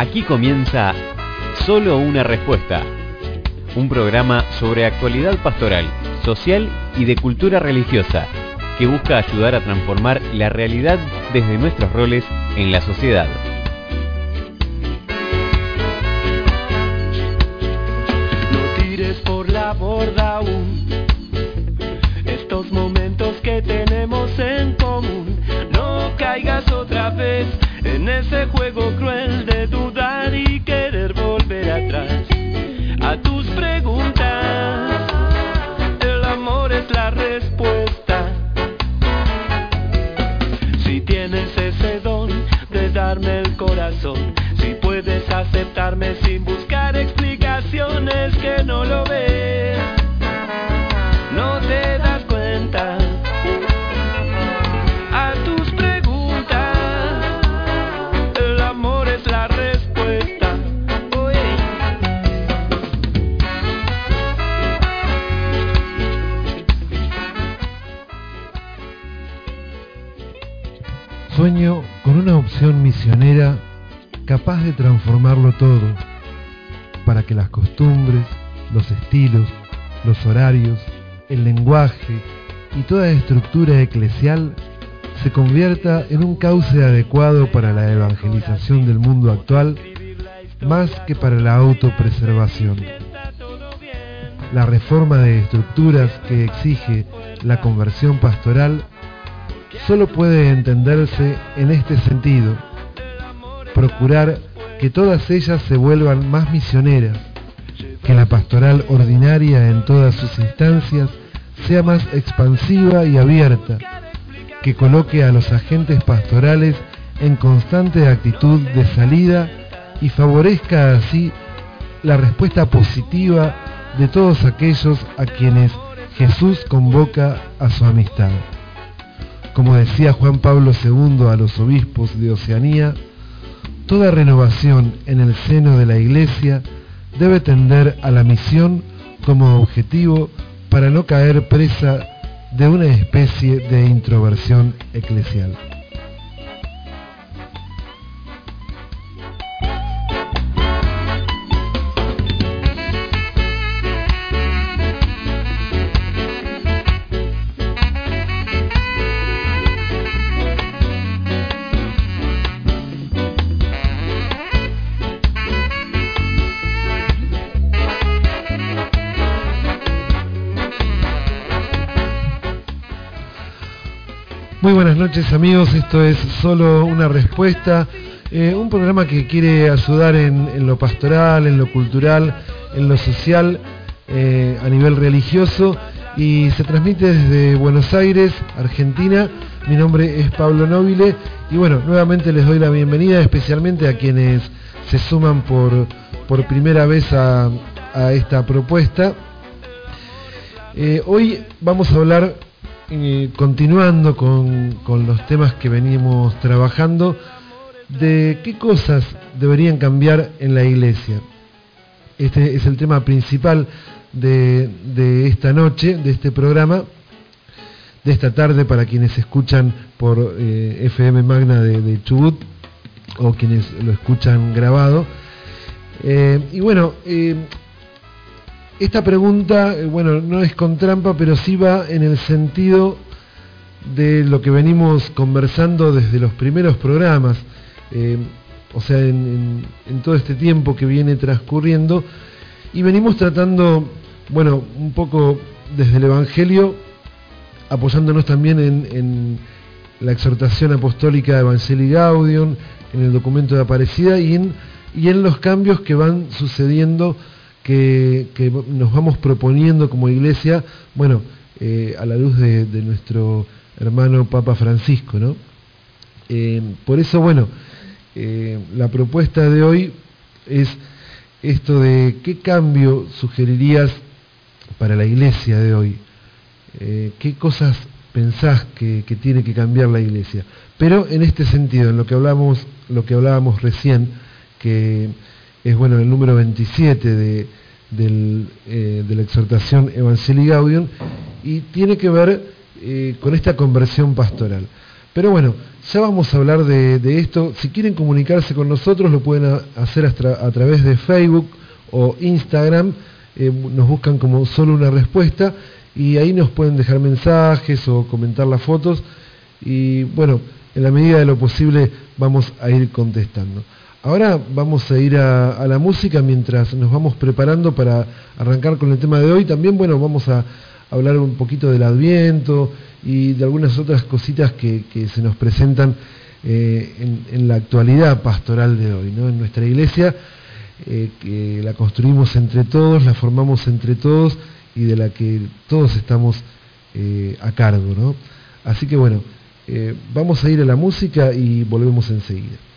Aquí comienza Solo una respuesta, un programa sobre actualidad pastoral, social y de cultura religiosa que busca ayudar a transformar la realidad desde nuestros roles en la sociedad. No tires por la borda aún estos momentos que tenemos en común. No caigas otra vez en ese juego misionera capaz de transformarlo todo para que las costumbres, los estilos, los horarios, el lenguaje y toda estructura eclesial se convierta en un cauce adecuado para la evangelización del mundo actual más que para la autopreservación. La reforma de estructuras que exige la conversión pastoral solo puede entenderse en este sentido, procurar que todas ellas se vuelvan más misioneras, que la pastoral ordinaria en todas sus instancias sea más expansiva y abierta, que coloque a los agentes pastorales en constante actitud de salida y favorezca así la respuesta positiva de todos aquellos a quienes Jesús convoca a su amistad. Como decía Juan Pablo II a los obispos de Oceanía, toda renovación en el seno de la Iglesia debe tender a la misión como objetivo para no caer presa de una especie de introversión eclesial. Noches amigos, esto es solo una respuesta, eh, un programa que quiere ayudar en, en, lo pastoral, en lo cultural, en lo social, eh, a nivel religioso y se transmite desde Buenos Aires, Argentina. Mi nombre es Pablo Nobile y bueno, nuevamente les doy la bienvenida especialmente a quienes se suman por, por primera vez a, a esta propuesta. Eh, hoy vamos a hablar eh, continuando con, con, los temas que venimos trabajando, de qué cosas deberían cambiar en la iglesia. Este es el tema principal de, de esta noche, de este programa, de esta tarde para quienes escuchan por eh, FM Magna de, de, Chubut o quienes lo escuchan grabado. Eh, y bueno, esta pregunta, eh, bueno, no es con trampa, pero sí va en el sentido de lo que venimos conversando desde los primeros programas, eh, o sea, en, todo este tiempo que viene transcurriendo, y venimos tratando, bueno, un poco desde el Evangelio, apoyándonos también en, la exhortación apostólica de Evangelii Gaudium, en el documento de Aparecida y en los cambios que van sucediendo que, nos vamos proponiendo como iglesia, bueno, eh, a la luz de, nuestro hermano Papa Francisco, ¿no? Eh, por eso, bueno, eh, la propuesta de hoy es esto de qué cambio sugerirías para la iglesia de hoy, qué cosas pensás que, tiene que cambiar la iglesia. Pero en este sentido, en lo que hablamos, lo que hablábamos recién, que es bueno el número 27 de, eh, de la exhortación Evangelii Gaudium, y tiene que ver eh, con esta conversión pastoral. Pero bueno, ya vamos a hablar de, esto. Si quieren comunicarse con nosotros, lo pueden hacer a, través de Facebook o Instagram. Eh, nos buscan como solo una respuesta y ahí nos pueden dejar mensajes o comentar las fotos y bueno, en la medida de lo posible vamos a ir contestando. Ahora vamos a ir a, la música mientras nos vamos preparando para arrancar con el tema de hoy. También, bueno, vamos a hablar un poquito del Adviento y de algunas otras cositas que, se nos presentan eh, en, la actualidad pastoral de hoy, ¿no? En nuestra iglesia, eh, que la construimos entre todos, la formamos entre todos y de la que todos estamos eh, a cargo. ¿no? Así que bueno, vamos a ir a la música y volvemos enseguida.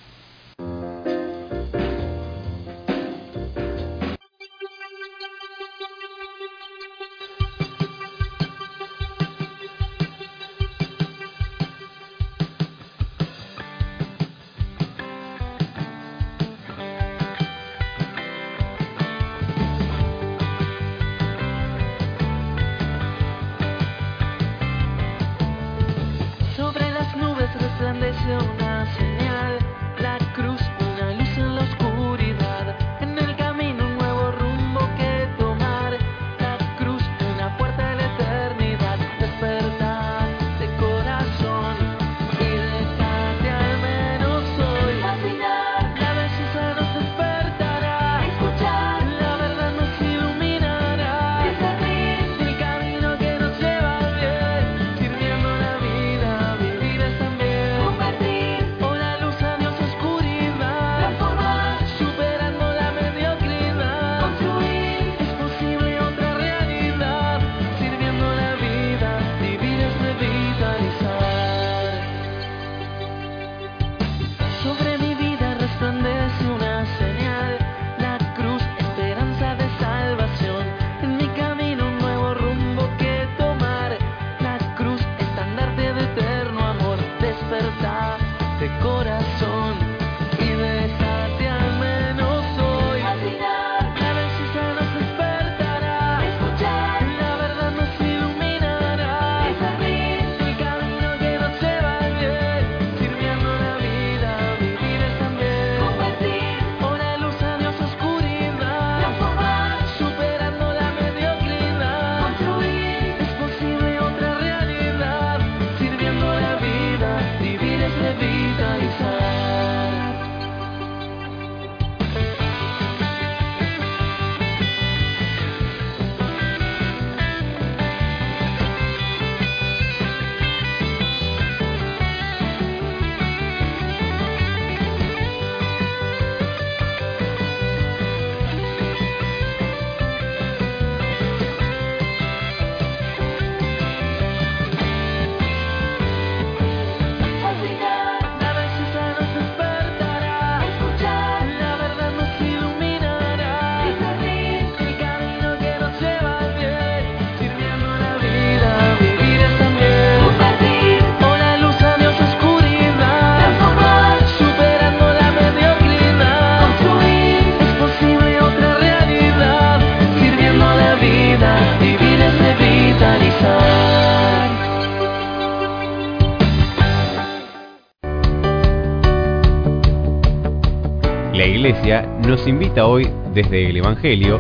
Nos invita hoy desde el Evangelio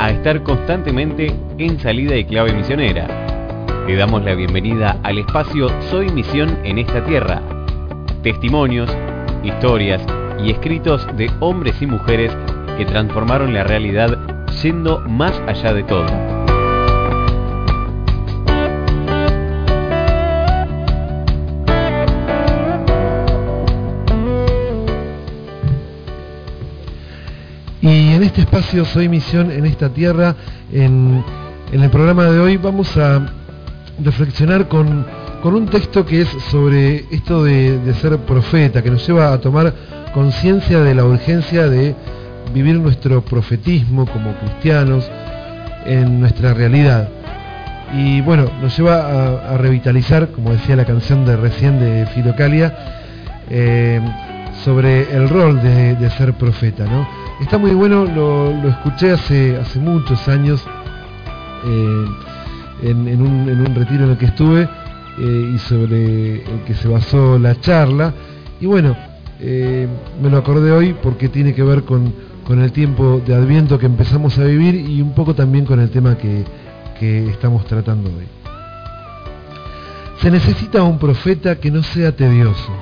a estar constantemente en salida y clave misionera. Le damos la bienvenida al espacio Soy Misión en esta tierra. Testimonios, historias y escritos de hombres y mujeres que transformaron la realidad siendo más allá de todo. Este espacio Soy Misión en esta tierra, en, el programa de hoy vamos a reflexionar con, un texto que es sobre esto de, ser profeta, que nos lleva a tomar conciencia de la urgencia de vivir nuestro profetismo como cristianos en nuestra realidad. Y bueno, nos lleva a, revitalizar, como decía la canción de recién de Filocalia, eh, sobre el rol de, ser profeta. ¿no? Está muy bueno, lo, escuché hace, hace muchos años eh, en, un, retiro en el que estuve eh, y sobre el que se basó la charla. Y bueno, eh, me lo acordé hoy porque tiene que ver con, con, el tiempo de Adviento que empezamos a vivir y un poco también con el tema que, que estamos tratando hoy. Se necesita un profeta que no sea tedioso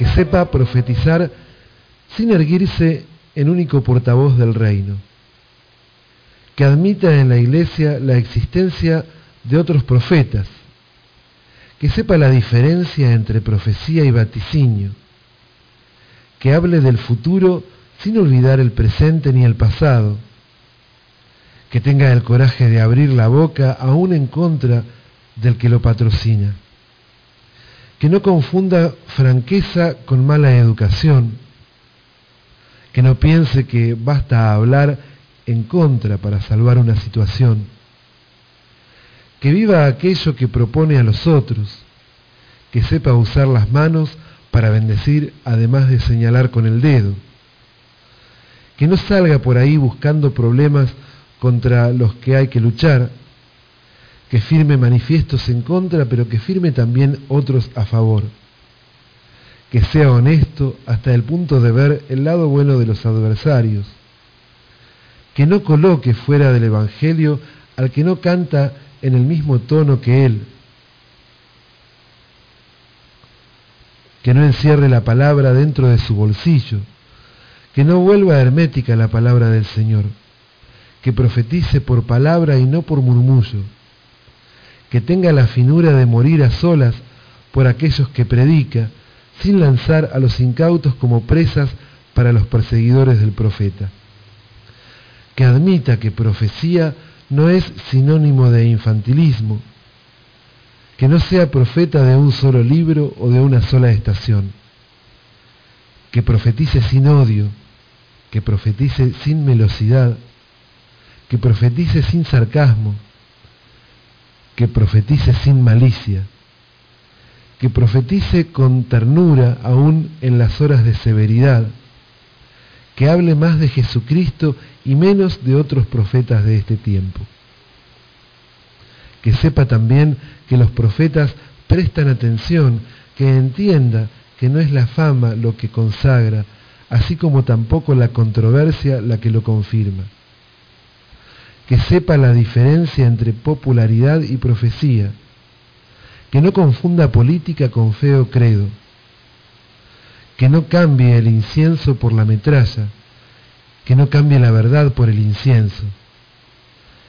que sepa profetizar sin erguirse en único portavoz del reino, que admita en la iglesia la existencia de otros profetas, que sepa la diferencia entre profecía y vaticinio, que hable del futuro sin olvidar el presente ni el pasado, que tenga el coraje de abrir la boca aún en contra del que lo patrocina que no confunda franqueza con mala educación, que no piense que basta hablar en contra para salvar una situación, que viva aquello que propone a los otros, que sepa usar las manos para bendecir además de señalar con el dedo, que no salga por ahí buscando problemas contra los que hay que luchar, que firme manifiestos en contra, pero que firme también otros a favor. Que sea honesto hasta el punto de ver el lado bueno de los adversarios. Que no coloque fuera del Evangelio al que no canta en el mismo tono que él. Que no encierre la palabra dentro de su bolsillo. Que no vuelva hermética la palabra del Señor. Que profetice por palabra y no por murmullo que tenga la finura de morir a solas por aquellos que predica, sin lanzar a los incautos como presas para los perseguidores del profeta. Que admita que profecía no es sinónimo de infantilismo, que no sea profeta de un solo libro o de una sola estación, que profetice sin odio, que profetice sin melosidad, que profetice sin sarcasmo, que profetice sin malicia, que profetice con ternura aún en las horas de severidad, que hable más de Jesucristo y menos de otros profetas de este tiempo. Que sepa también que los profetas prestan atención, que entienda que no es la fama lo que consagra, así como tampoco la controversia la que lo confirma que sepa la diferencia entre popularidad y profecía, que no confunda política con feo credo, que no cambie el incienso por la metralla, que no cambie la verdad por el incienso.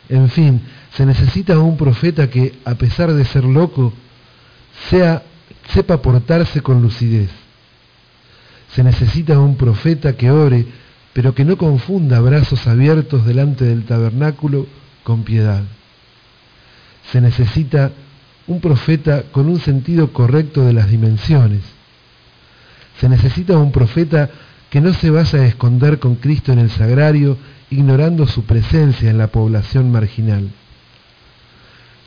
En fin, se necesita un profeta que, a pesar de ser loco, sea, sepa portarse con lucidez. Se necesita un profeta que ore pero que no confunda brazos abiertos delante del tabernáculo con piedad. Se necesita un profeta con un sentido correcto de las dimensiones. Se necesita un profeta que no se vaya a esconder con Cristo en el sagrario, ignorando su presencia en la población marginal.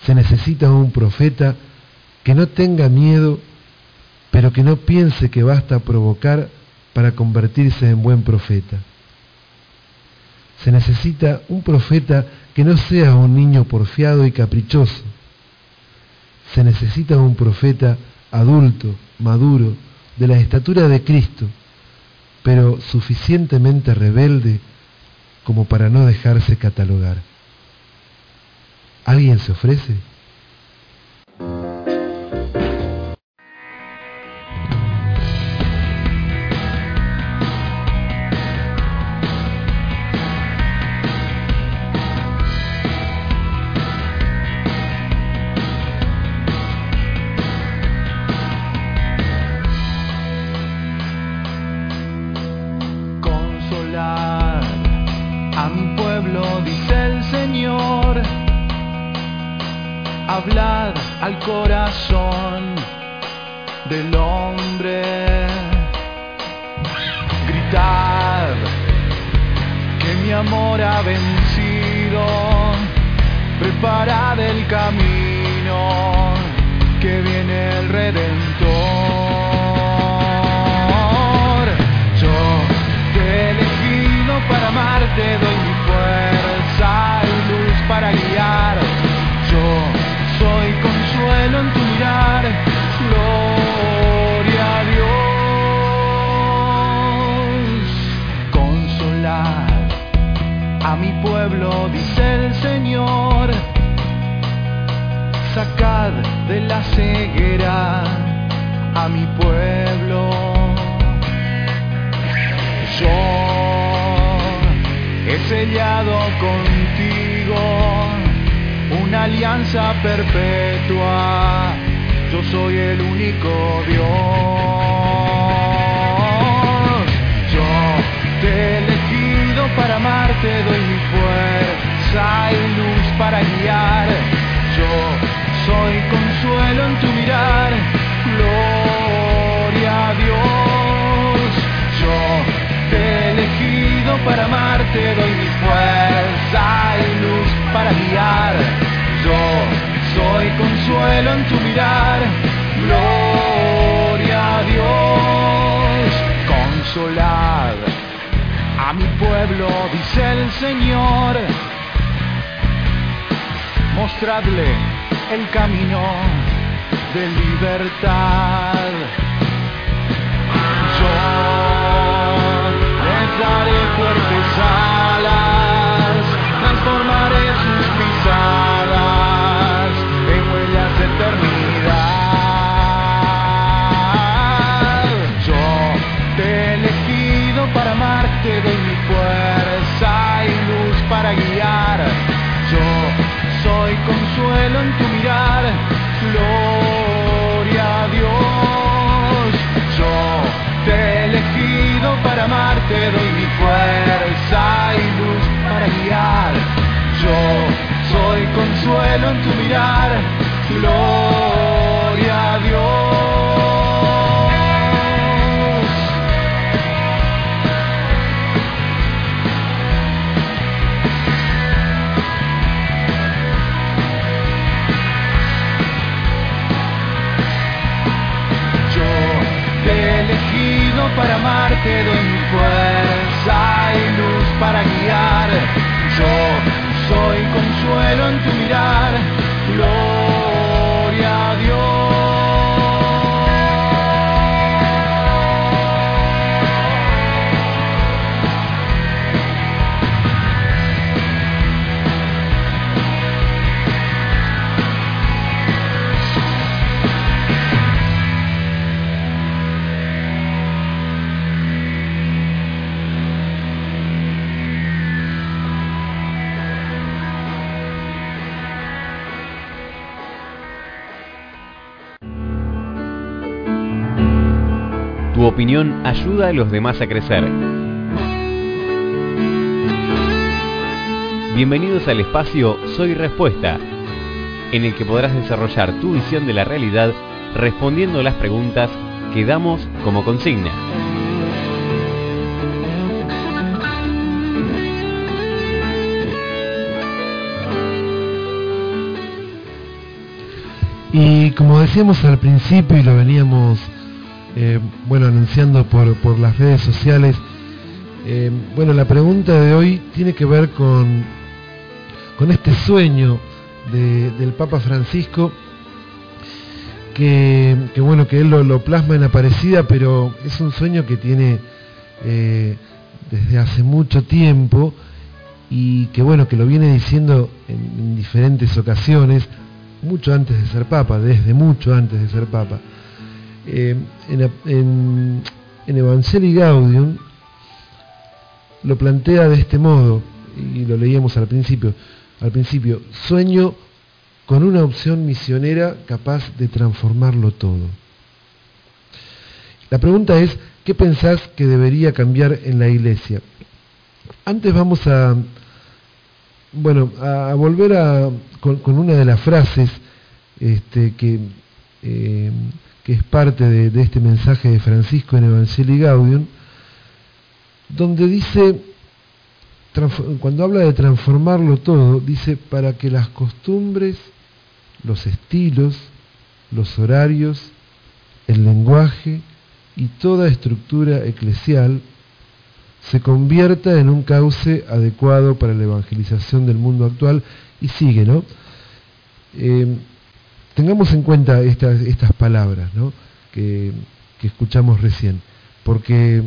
Se necesita un profeta que no tenga miedo, pero que no piense que basta provocar para convertirse en buen profeta. Se necesita un profeta que no sea un niño porfiado y caprichoso. Se necesita un profeta adulto, maduro, de la estatura de Cristo, pero suficientemente rebelde como para no dejarse catalogar. ¿Alguien se ofrece? Al corazón del hombre. Gritad que mi amor ha vencido. Preparad el camino que viene el redentor. Yo te para amarte, doy pueblo, dice el Señor. Sacad de la ceguera a mi pueblo. Yo he sellado contigo una alianza perpetua. Yo soy el único Dios. Yo te para amarte, doy mi fuerza y luz para guiar. Yo soy consuelo en tu mirar, gloria a Dios. Yo te he elegido para amarte, doy mi fuerza y luz para guiar. Yo soy consuelo en tu mirar, gloria a Dios. Consolad a mi pueblo, dice el Señor. Mostradle el camino de libertad. Yo les daré fuertes alas, transformaré en tu mirar, ayuda a los demás a crecer. Bienvenidos al espacio Soy Respuesta, en el que podrás desarrollar tu visión de la realidad respondiendo las preguntas que damos como consigna. Y como decíamos al principio y lo veníamos eh, bueno anunciando por, por las redes sociales, eh, bueno la pregunta de hoy tiene que ver con, con este sueño de- del Papa Francisco que, bueno que él lo, lo plasma en Aparecida, pero es un sueño que tiene eh, desde hace mucho tiempo y que bueno que lo viene diciendo en- en diferentes ocasiones mucho antes de ser papa, desde mucho antes de ser papa. Eh, en, en, Gaudium lo plantea de este modo, y lo leíamos al principio, al principio, sueño con una opción misionera capaz de transformarlo todo. La pregunta es, ¿qué pensás que debería cambiar en la iglesia? Antes vamos a, bueno, a volver a, con, con una de las frases este, que, eh, que es parte de, este mensaje de Francisco en Evangelii Gaudium, donde dice, cuando habla de transformarlo todo, dice para que las costumbres, los estilos, los horarios, el lenguaje y toda estructura eclesial se convierta en un cauce adecuado para la evangelización del mundo actual y sigue, ¿no? Eh, tengamos en cuenta estas, palabras ¿no? que, escuchamos recién, porque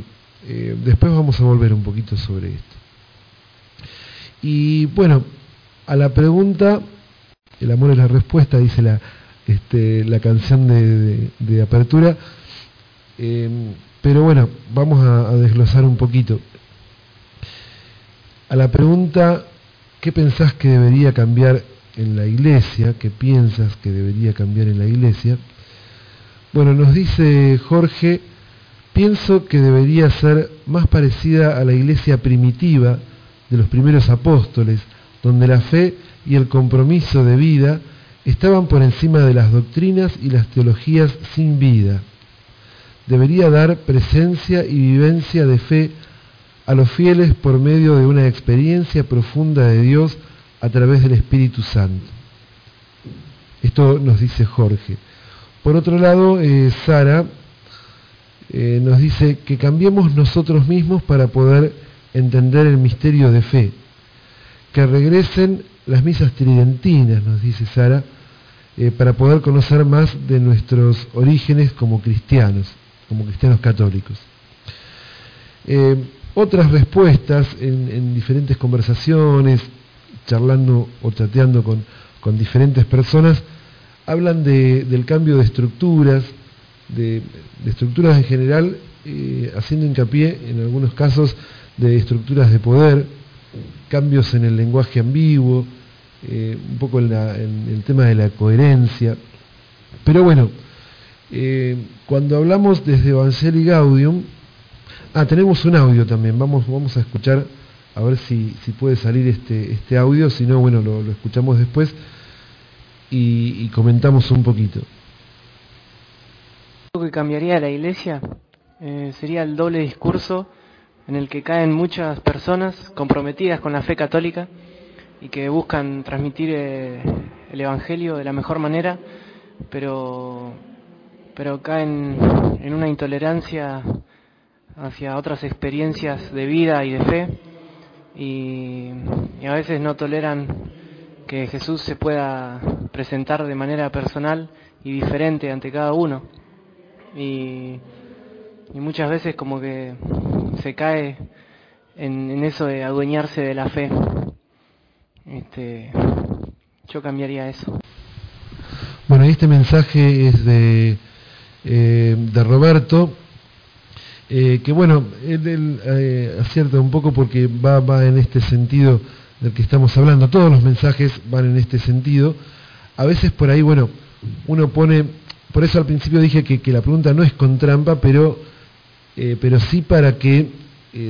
eh, después vamos a volver un poquito sobre esto. Y bueno, a la pregunta, el amor es la respuesta, dice la, este, canción de, apertura, eh, pero bueno, vamos a desglosar un poquito. A la pregunta, ¿qué pensás que debería cambiar en la iglesia, qué piensas que debería cambiar en la iglesia. Bueno, nos dice Jorge, pienso que debería ser más parecida a la iglesia primitiva de los primeros apóstoles, donde la fe y el compromiso de vida estaban por encima de las doctrinas y las teologías sin vida. Debería dar presencia y vivencia de fe a los fieles por medio de una experiencia profunda de Dios a través del Espíritu Santo. Esto nos dice Jorge. Por otro lado, eh, Sara eh, nos dice que cambiemos nosotros mismos para poder entender el misterio de fe. Que regresen las misas tridentinas, nos dice Sara, eh, para poder conocer más de nuestros orígenes como cristianos, como cristianos católicos. otras respuestas en diferentes conversaciones, charlando o chateando con, diferentes personas, hablan del cambio de estructuras, de, estructuras en general, eh, haciendo hincapié en algunos casos de estructuras de poder, cambios en el lenguaje ambiguo, eh, un poco en, el tema de la coherencia. Pero bueno, eh, cuando hablamos desde Evangelii Gaudium, ah, tenemos un audio también, vamos, vamos a escuchar a ver si, si puede salir este, este audio, si no, bueno, lo, escuchamos después y, comentamos un poquito. Lo que cambiaría la iglesia eh, sería el doble discurso en el que caen muchas personas comprometidas con la fe católica y que buscan transmitir eh, el Evangelio de la mejor manera, pero, pero caen en una intolerancia hacia otras experiencias de vida y de fe y, a veces no toleran que Jesús se pueda presentar de manera personal y diferente ante cada uno. Y, muchas veces como que se cae en, eso de adueñarse de la fe. Este, yo cambiaría eso. Bueno, este mensaje es de, eh, de Roberto eh, que bueno, él, eh, acierta un poco porque va, va en este sentido del que estamos hablando, todos los mensajes van en este sentido, a veces por ahí, bueno, uno pone, por eso al principio dije que, la pregunta no es con trampa, pero, eh, pero sí para que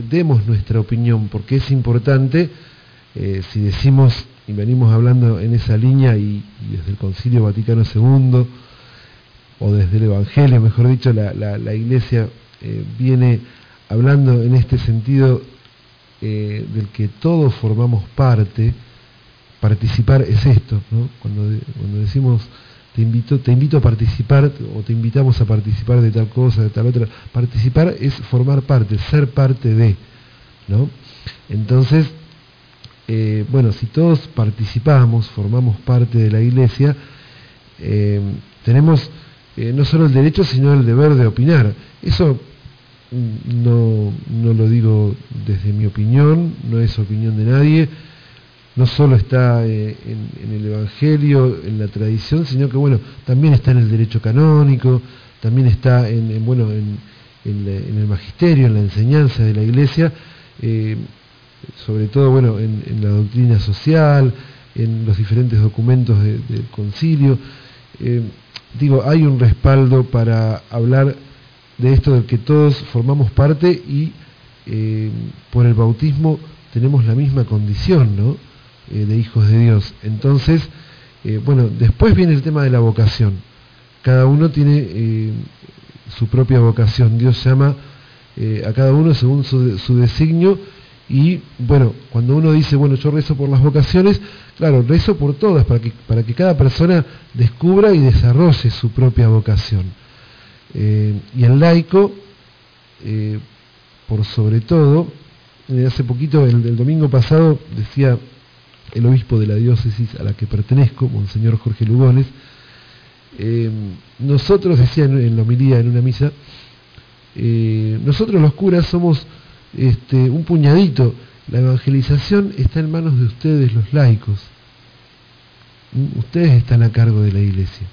demos nuestra opinión, porque es importante, si decimos y venimos hablando en esa línea y, desde el Concilio Vaticano II, o desde el Evangelio, mejor dicho, la, la Iglesia eh, viene hablando en este sentido eh, del que todos formamos parte, participar es esto, cuando, cuando decimos te invito, te invito a participar o te invitamos a participar de tal cosa, de tal otra, participar es formar parte, ser parte de, ¿no? Entonces, eh, bueno, si todos participamos, formamos parte de la iglesia, tenemos no solo el derecho, sino el deber de opinar. Eso no, no lo digo desde mi opinión, no es opinión de nadie, no solo está eh, en, el Evangelio, en la tradición, sino que bueno, también está en el derecho canónico, también está en, bueno, en, el magisterio, en la enseñanza de la Iglesia, eh, sobre todo bueno, en, la doctrina social, en los diferentes documentos del concilio. Eh, digo, hay un respaldo para hablar de esto del que todos formamos parte y eh, por el bautismo tenemos la misma condición ¿no? Eh, de hijos de Dios. Entonces, Eh, bueno, después viene el tema de la vocación. Cada uno tiene su propia vocación. Dios llama a cada uno según su, su, designio y bueno, cuando uno dice, bueno, yo rezo por las vocaciones, claro, rezo por todas, para que, para que cada persona descubra y desarrolle su propia vocación. Y el laico, por sobre todo, hace poquito, el, el domingo pasado, decía el obispo de la diócesis a la que pertenezco, Monseñor Jorge Lugones, eh, nosotros, decía en, la homilía en una misa, eh, nosotros los curas somos este, un puñadito, la evangelización está en manos de ustedes los laicos, ¿Mm? ustedes están a cargo de la iglesia,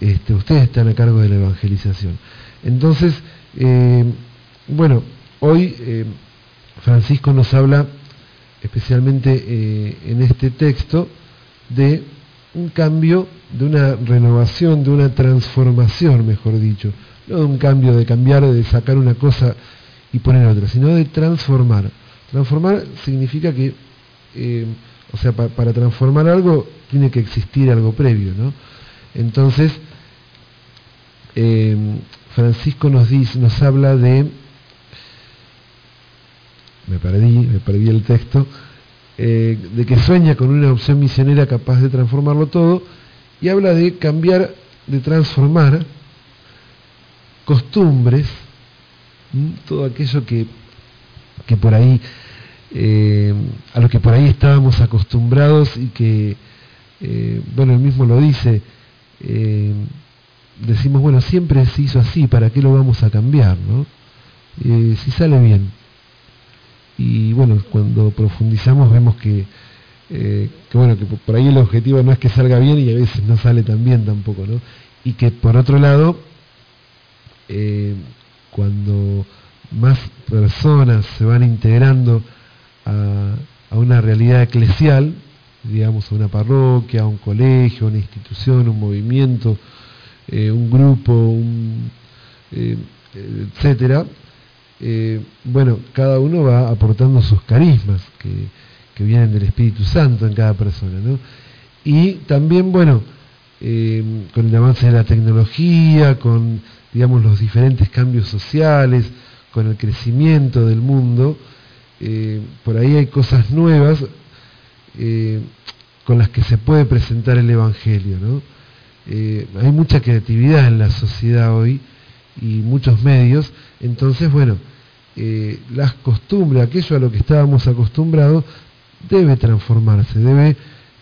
este, ustedes están a cargo de la evangelización. Entonces, eh, bueno, hoy Francisco nos habla especialmente eh, en este texto, de un cambio, de una renovación, de una transformación, mejor dicho. No de un cambio de cambiar, de sacar una cosa y poner otra, sino de transformar. Transformar significa que, eh, o sea, para transformar algo tiene que existir algo previo, ¿no? Entonces, eh, Francisco nos dice, nos habla de me perdí, me perdí el texto, eh, de que sueña con una opción misionera capaz de transformarlo todo, y habla de cambiar, de transformar costumbres, todo aquello que, que por ahí, eh, a lo que por ahí estábamos acostumbrados y que, eh, bueno, él mismo lo dice, decimos, bueno, siempre se hizo así, ¿para qué lo vamos a cambiar? ¿no? si sale bien y bueno, cuando profundizamos vemos que, eh, que, bueno, que por ahí el objetivo no es que salga bien y a veces no sale tan bien tampoco, ¿no? Y que por otro lado, eh, cuando más personas se van integrando a, una realidad eclesial, digamos a una parroquia, a un colegio, una institución, un movimiento, eh, un grupo, un, etcétera, eh, bueno, cada uno va aportando sus carismas que, vienen del Espíritu Santo en cada persona, ¿no? Y también, bueno, eh, con el avance de la tecnología, con, digamos, los diferentes cambios sociales, con el crecimiento del mundo, eh, por ahí hay cosas nuevas con las que se puede presentar el Evangelio, ¿no? Hay mucha creatividad en la sociedad hoy y muchos medios, entonces, bueno, eh, las costumbres, aquello a lo que estábamos acostumbrados, debe transformarse, debe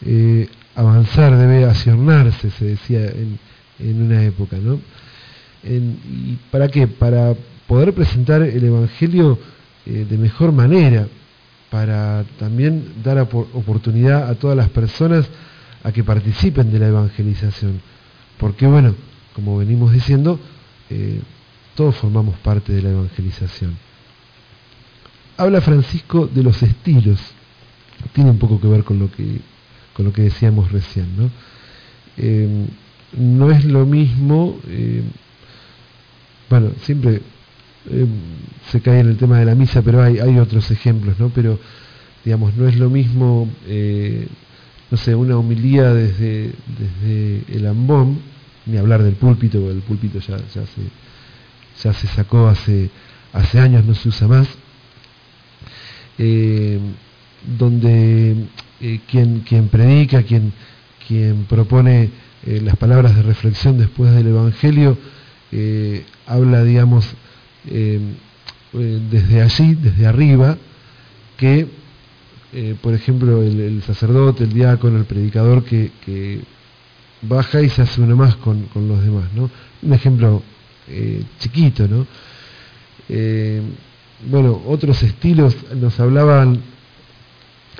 eh, avanzar, debe acionarse, se decía en, una época. ¿no? ¿Y para qué? Para poder presentar el Evangelio eh, de mejor manera, para también dar oportunidad a todas las personas a que participen de la evangelización. Porque bueno, como venimos diciendo, todos formamos parte de la evangelización habla Francisco de los estilos. Tiene un poco que ver con lo que, con lo que decíamos recién. No, eh, no es lo mismo, eh, bueno, siempre eh, se cae en el tema de la misa, pero hay, hay otros ejemplos, ¿no? Pero, digamos, no es lo mismo, no sé, una homilía desde, desde el ambón, ni hablar del púlpito, porque el púlpito ya, se, ya se sacó hace, hace años, no se usa más. Eh, donde eh, quien, quien predica, quien, quien propone eh, las palabras de reflexión después del Evangelio, habla, digamos, desde allí, desde arriba, que, por ejemplo, el, sacerdote, el diácono, el predicador, que, baja y se hace uno más con, con los demás, ¿no? Un ejemplo chiquito, ¿no? bueno, otros estilos, nos hablaban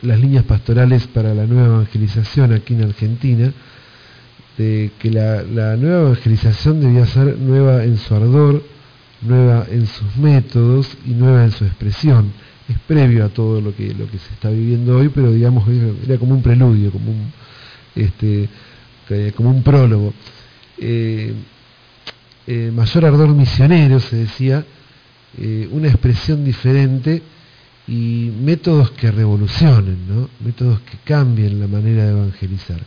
las líneas pastorales para la nueva evangelización aquí en Argentina, de que la, nueva evangelización debía ser nueva en su ardor, nueva en sus métodos y nueva en su expresión. Es previo a todo lo que, lo que se está viviendo hoy, pero digamos era como un preludio, como un, este, como un prólogo. Eh, eh, mayor ardor misionero, se decía, eh, una expresión diferente y métodos que revolucionen, ¿no? métodos que cambien la manera de evangelizar.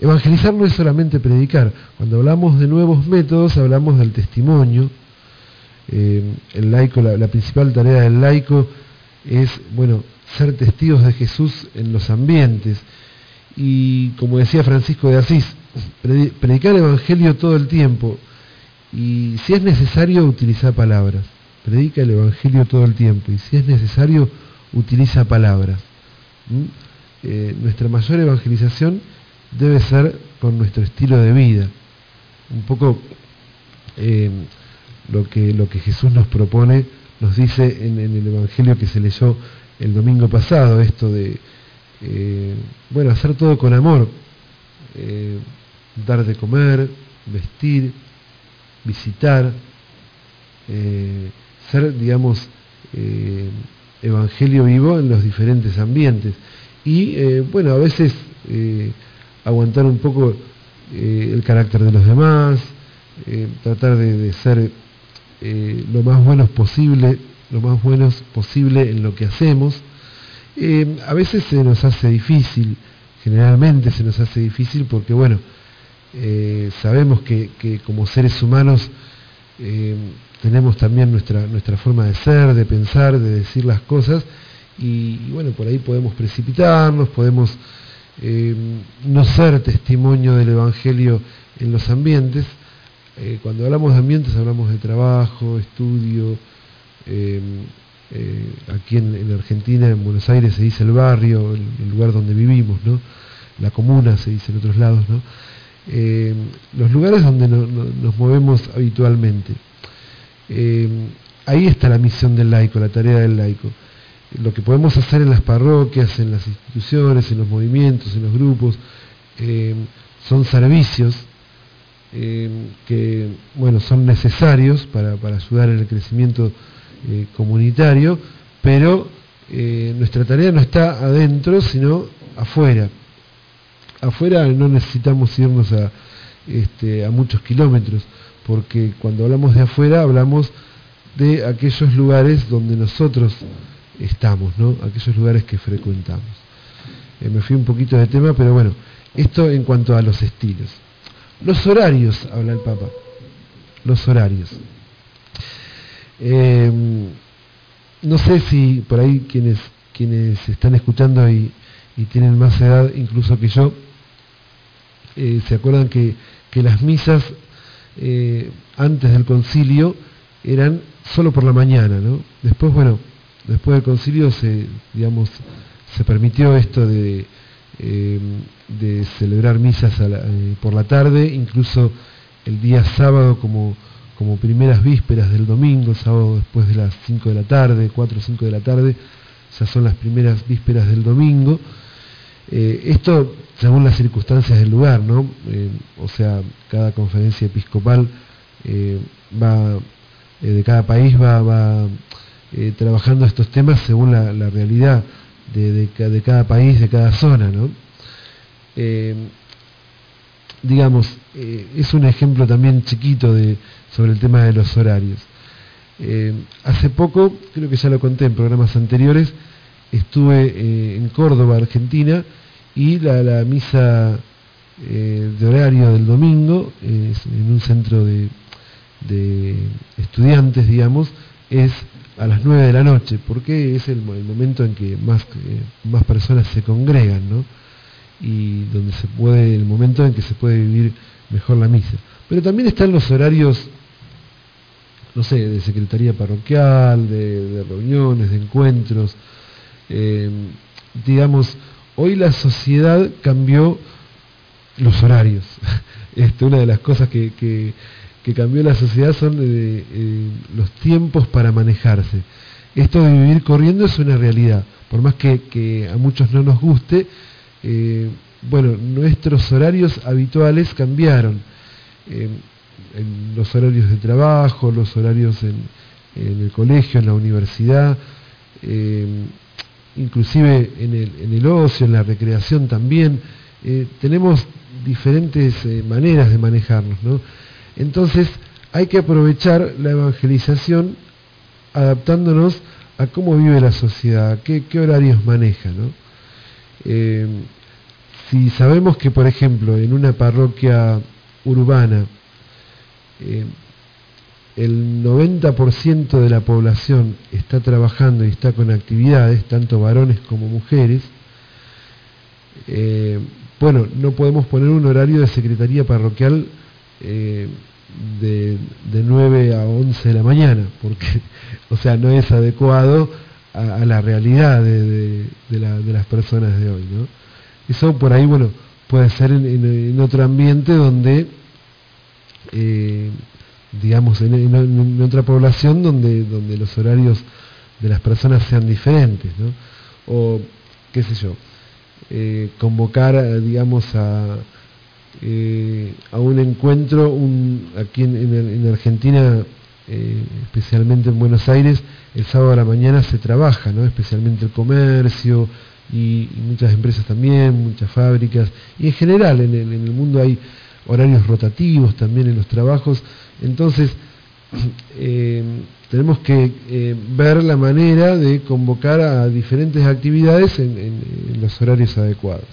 Evangelizar no es solamente predicar. Cuando hablamos de nuevos métodos, hablamos del testimonio. Eh, el laico, la, principal tarea del laico es, bueno, ser testigos de Jesús en los ambientes. Y como decía Francisco de Asís, predicar el Evangelio todo el tiempo. Y si es necesario, utilizar palabras. Predica el Evangelio todo el tiempo. Y si es necesario, utiliza palabras. Eh, nuestra mayor evangelización debe ser con nuestro estilo de vida. Un poco eh, lo, que, lo que Jesús nos propone, nos dice en, el Evangelio que se leyó el domingo pasado, esto de, eh, bueno, hacer todo con amor, eh, dar de comer, vestir, visitar, ser, digamos, evangelio vivo en los diferentes ambientes. Y, bueno, a veces aguantar un poco eh, el carácter de los demás, eh, tratar de, ser eh, lo más buenos posible, lo más buenos posible en lo que hacemos. a veces se nos hace difícil, generalmente se nos hace difícil porque, bueno, sabemos que, como seres humanos tenemos también nuestra, nuestra forma de ser, de pensar, de decir las cosas, y bueno, por ahí podemos precipitarnos, podemos eh, no ser testimonio del Evangelio en los ambientes. Eh, cuando hablamos de ambientes hablamos de trabajo, estudio. Eh, aquí en, Argentina, en Buenos Aires se dice el barrio, el, lugar donde vivimos, ¿no? La comuna se dice en otros lados, ¿no? los lugares donde nos movemos habitualmente. ahí está la misión del laico, la tarea del laico lo que podemos hacer en las parroquias, en las instituciones, en los movimientos, en los grupos, son servicios eh, que bueno, son necesarios para, ayudar en el crecimiento eh, comunitario, pero nuestra tarea no está adentro, sino afuera. Afuera no necesitamos irnos a, este, a muchos kilómetros, porque cuando hablamos de afuera hablamos de aquellos lugares donde nosotros estamos, ¿no? aquellos lugares que frecuentamos. Eh, me fui un poquito de tema, pero bueno, esto en cuanto a los estilos. Los horarios, habla el Papa, los horarios. Em, no sé si por ahí quienes, quienes están escuchando y, tienen más edad incluso que yo, eh, se acuerdan que, que las misas eh, antes del concilio eran solo por la mañana, ¿no? Después, bueno, después del concilio se, digamos, se permitió esto de, eh, de celebrar misas eh, por la tarde, incluso el día sábado como, como primeras vísperas del domingo, sábado después de las 5 de la tarde, 4 o 5 de la tarde, esas son las primeras vísperas del domingo. Eh, esto según las circunstancias del lugar, ¿no? o sea, cada conferencia episcopal va, de cada país va, va eh, trabajando estos temas según la, realidad de, cada país, de cada zona. ¿no? Eh, digamos, eh, es un ejemplo también chiquito de, sobre el tema de los horarios. hace poco, creo que ya lo conté en programas anteriores, estuve en Córdoba, Argentina, y la, misa de horario del domingo, en un centro de, de estudiantes, digamos, es a las 9 de la noche, porque es el, momento en que más, eh, más personas se congregan, ¿no? Y donde se puede, el momento en que se puede vivir mejor la misa. Pero también están los horarios, no sé, de secretaría parroquial, de, reuniones, de encuentros. Eh, digamos, hoy la sociedad cambió los horarios. Este, una de las cosas que, que que cambió la sociedad son eh, eh, los tiempos para manejarse. Esto de vivir corriendo es una realidad, por más que, a muchos no nos guste, eh, bueno, nuestros horarios habituales cambiaron. los horarios de trabajo, los horarios en, el colegio, en la universidad, inclusive en el, en el, ocio, en la recreación también. tenemos diferentes maneras de manejarnos, ¿no? Entonces hay que aprovechar la evangelización adaptándonos a cómo vive la sociedad, qué, horarios maneja. ¿no? Eh, si sabemos que, por ejemplo, en una parroquia urbana, eh, el 90% de la población está trabajando y está con actividades, tanto varones como mujeres, eh, bueno, no podemos poner un horario de secretaría parroquial eh, de, 9 a 11 de la mañana, porque, o sea, no es adecuado a, la realidad de, las personas de hoy, ¿no? Eso por ahí, bueno, puede ser en, otro ambiente donde, eh, digamos, en, otra población donde, donde los horarios de las personas sean diferentes, ¿no? O, qué sé yo, eh, convocar, digamos, a, eh, a un encuentro, aquí en, Argentina, eh, especialmente en Buenos Aires, el sábado a la mañana se trabaja, ¿no? especialmente el comercio y, muchas empresas también, muchas fábricas, y en general en el, mundo hay horarios rotativos también en los trabajos, entonces tenemos que eh, ver la manera de convocar a diferentes actividades en, los horarios adecuados.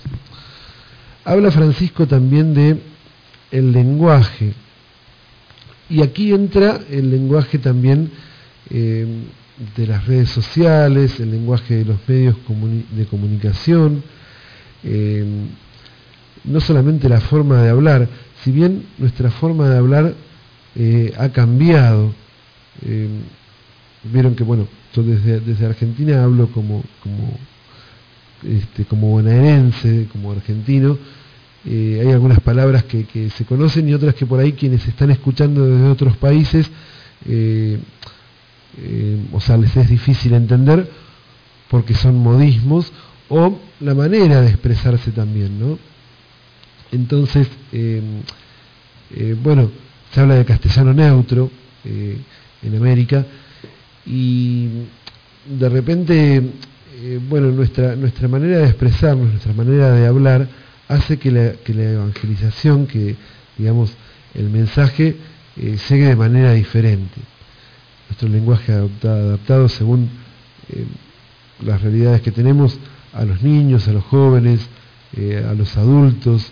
Habla Francisco también de el lenguaje. Y aquí entra el lenguaje también eh, de las redes sociales, el lenguaje de los medios de comunicación, eh, no solamente la forma de hablar, si bien nuestra forma de hablar ha cambiado, eh, vieron que, bueno, yo desde, Argentina hablo como, como, este, como bonaerense, como argentino. Eh, hay algunas palabras que, se conocen y otras que por ahí quienes están escuchando desde otros países, eh, o sea, les es difícil entender porque son modismos o la manera de expresarse también, ¿no? Entonces, bueno, se habla de castellano neutro, en América, y de repente, eh, bueno, nuestra, nuestra manera de expresarnos, nuestra manera de hablar, hace que la, evangelización, que digamos el mensaje, eh, llegue de manera diferente. Nuestro lenguaje adaptado, adaptado según eh, las realidades que tenemos a los niños, a los jóvenes, a los adultos,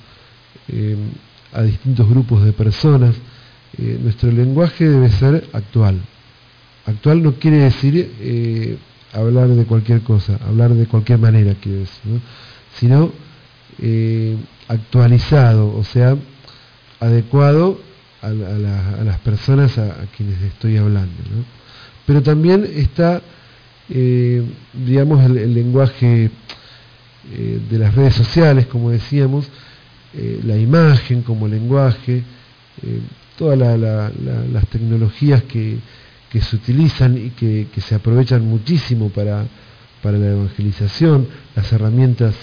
a distintos grupos de personas. Eh, nuestro lenguaje debe ser actual. Actual no quiere decir eh, hablar de cualquier cosa, hablar de cualquier manera, quiero decir, sino eh, actualizado, o sea, adecuado a, las personas a, quienes estoy hablando. Pero también está, digamos, el, lenguaje de las redes sociales, como decíamos, la imagen como lenguaje, todas las tecnologías que, se utilizan y que, se aprovechan muchísimo para la evangelización, las herramientas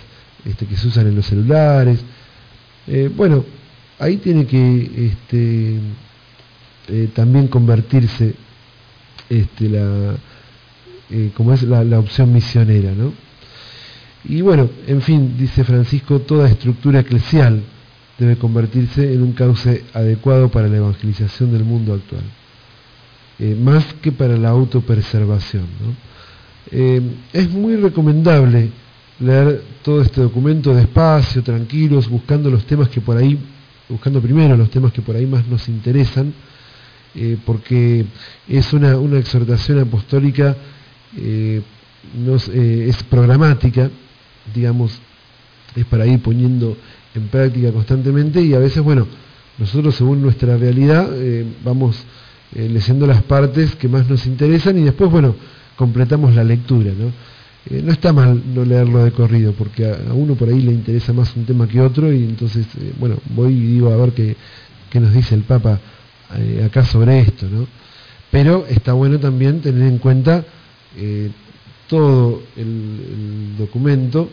este, que se usan en los celulares. Eh, bueno, ahí tiene que este, eh, también convertirse este, la, eh, como es la, opción misionera, ¿no? Y bueno, en fin, dice Francisco, toda estructura eclesial debe convertirse en un cauce adecuado para la evangelización del mundo actual, más que para la autopreservación. Es muy recomendable leer todo este documento despacio, tranquilos, buscando los temas que por ahí, buscando primero los temas que por ahí más nos interesan, eh, porque es una, una exhortación apostólica, es programática, digamos, es para ir poniendo en práctica constantemente y a veces, bueno, nosotros según nuestra realidad eh, vamos eh, leyendo las partes que más nos interesan y después, bueno, completamos la lectura, ¿no? Eh, no está mal no leerlo de corrido, porque a, uno por ahí le interesa más un tema que otro y entonces, bueno, voy y digo a ver qué, qué nos dice el Papa acá sobre esto, ¿no? Pero está bueno también tener en cuenta todo el documento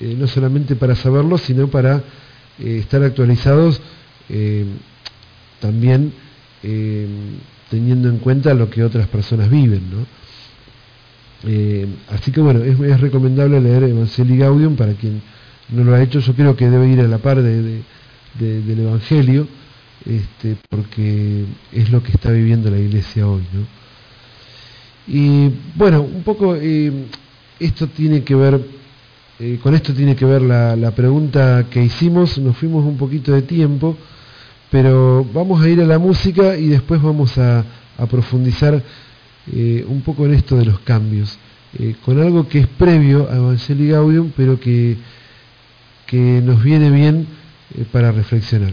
eh, no solamente para saberlo, sino para eh, estar actualizados eh, también teniendo en cuenta lo que otras personas viven. Así que bueno, es, recomendable leer Evangelii Gaudium para quien no lo ha hecho, yo creo que debe ir a la par del Evangelio, este, porque es lo que está viviendo la iglesia hoy. Y bueno, un poco esto tiene que ver eh, con esto tiene que ver la, pregunta que hicimos, nos fuimos un poquito de tiempo, pero vamos a ir a la música y después vamos a profundizar eh, un poco en esto de los cambios, eh, con algo que es previo a Evangelii Gaudium, pero que, que nos viene bien para reflexionar.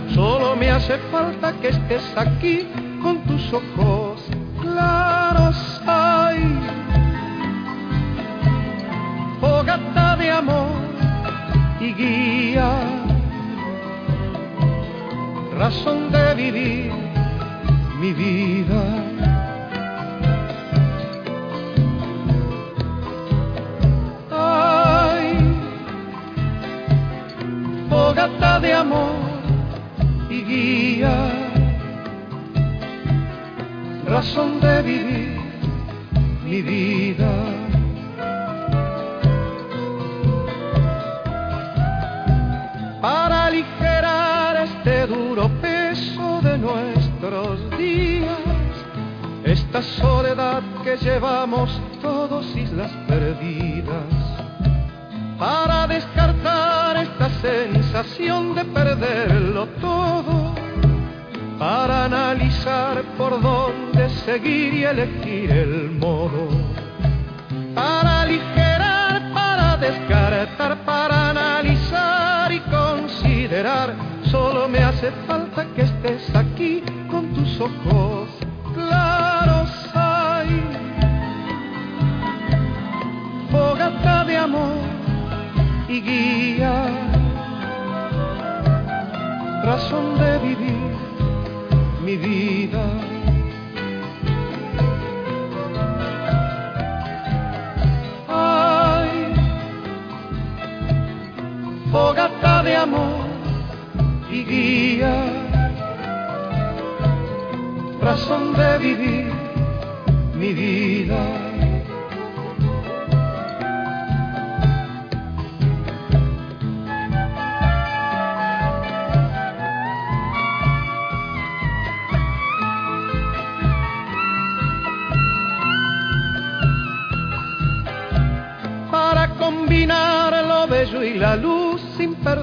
Solo me hace falta que estés aquí con tus ojos claros. Ay, fogata de amor y guía, razón de vivir mi vida. Fogata de amor razón de vivir mi vida. Para aligerar este duro peso de nuestros días, esta soledad que llevamos todos islas perdidas, para descartar esta sensación de perderlo todo para analizar por dónde seguir y elegir el modo, para aligerar, para descartar, para analizar y considerar. Solo me hace falta que estés aquí con tus ojos claros. Hay fogata de amor y guía razón de vivir mi vida. Ay, fogata de amor y guía, razón de vivir mi vida.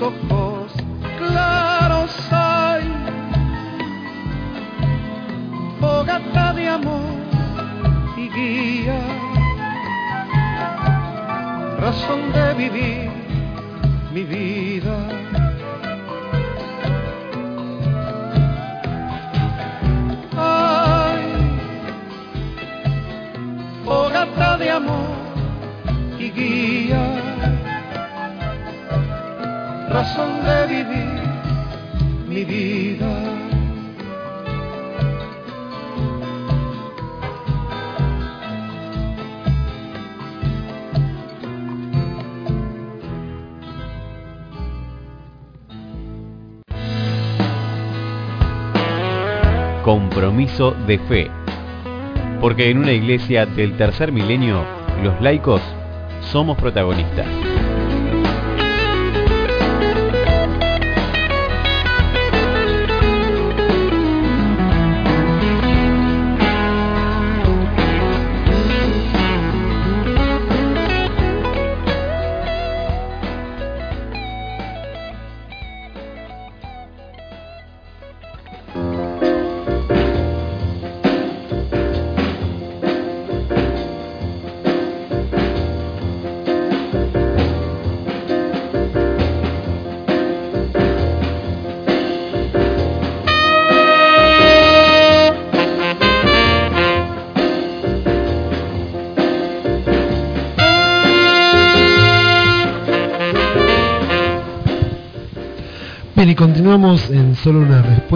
ojos claros. Hay fogata de amor y guía, razón de vivir mi vida. Ay, fogata de amor y guía, de vivir mi vida. Compromiso de fe. Porque en una iglesia del tercer milenio, los laicos somos protagonistas.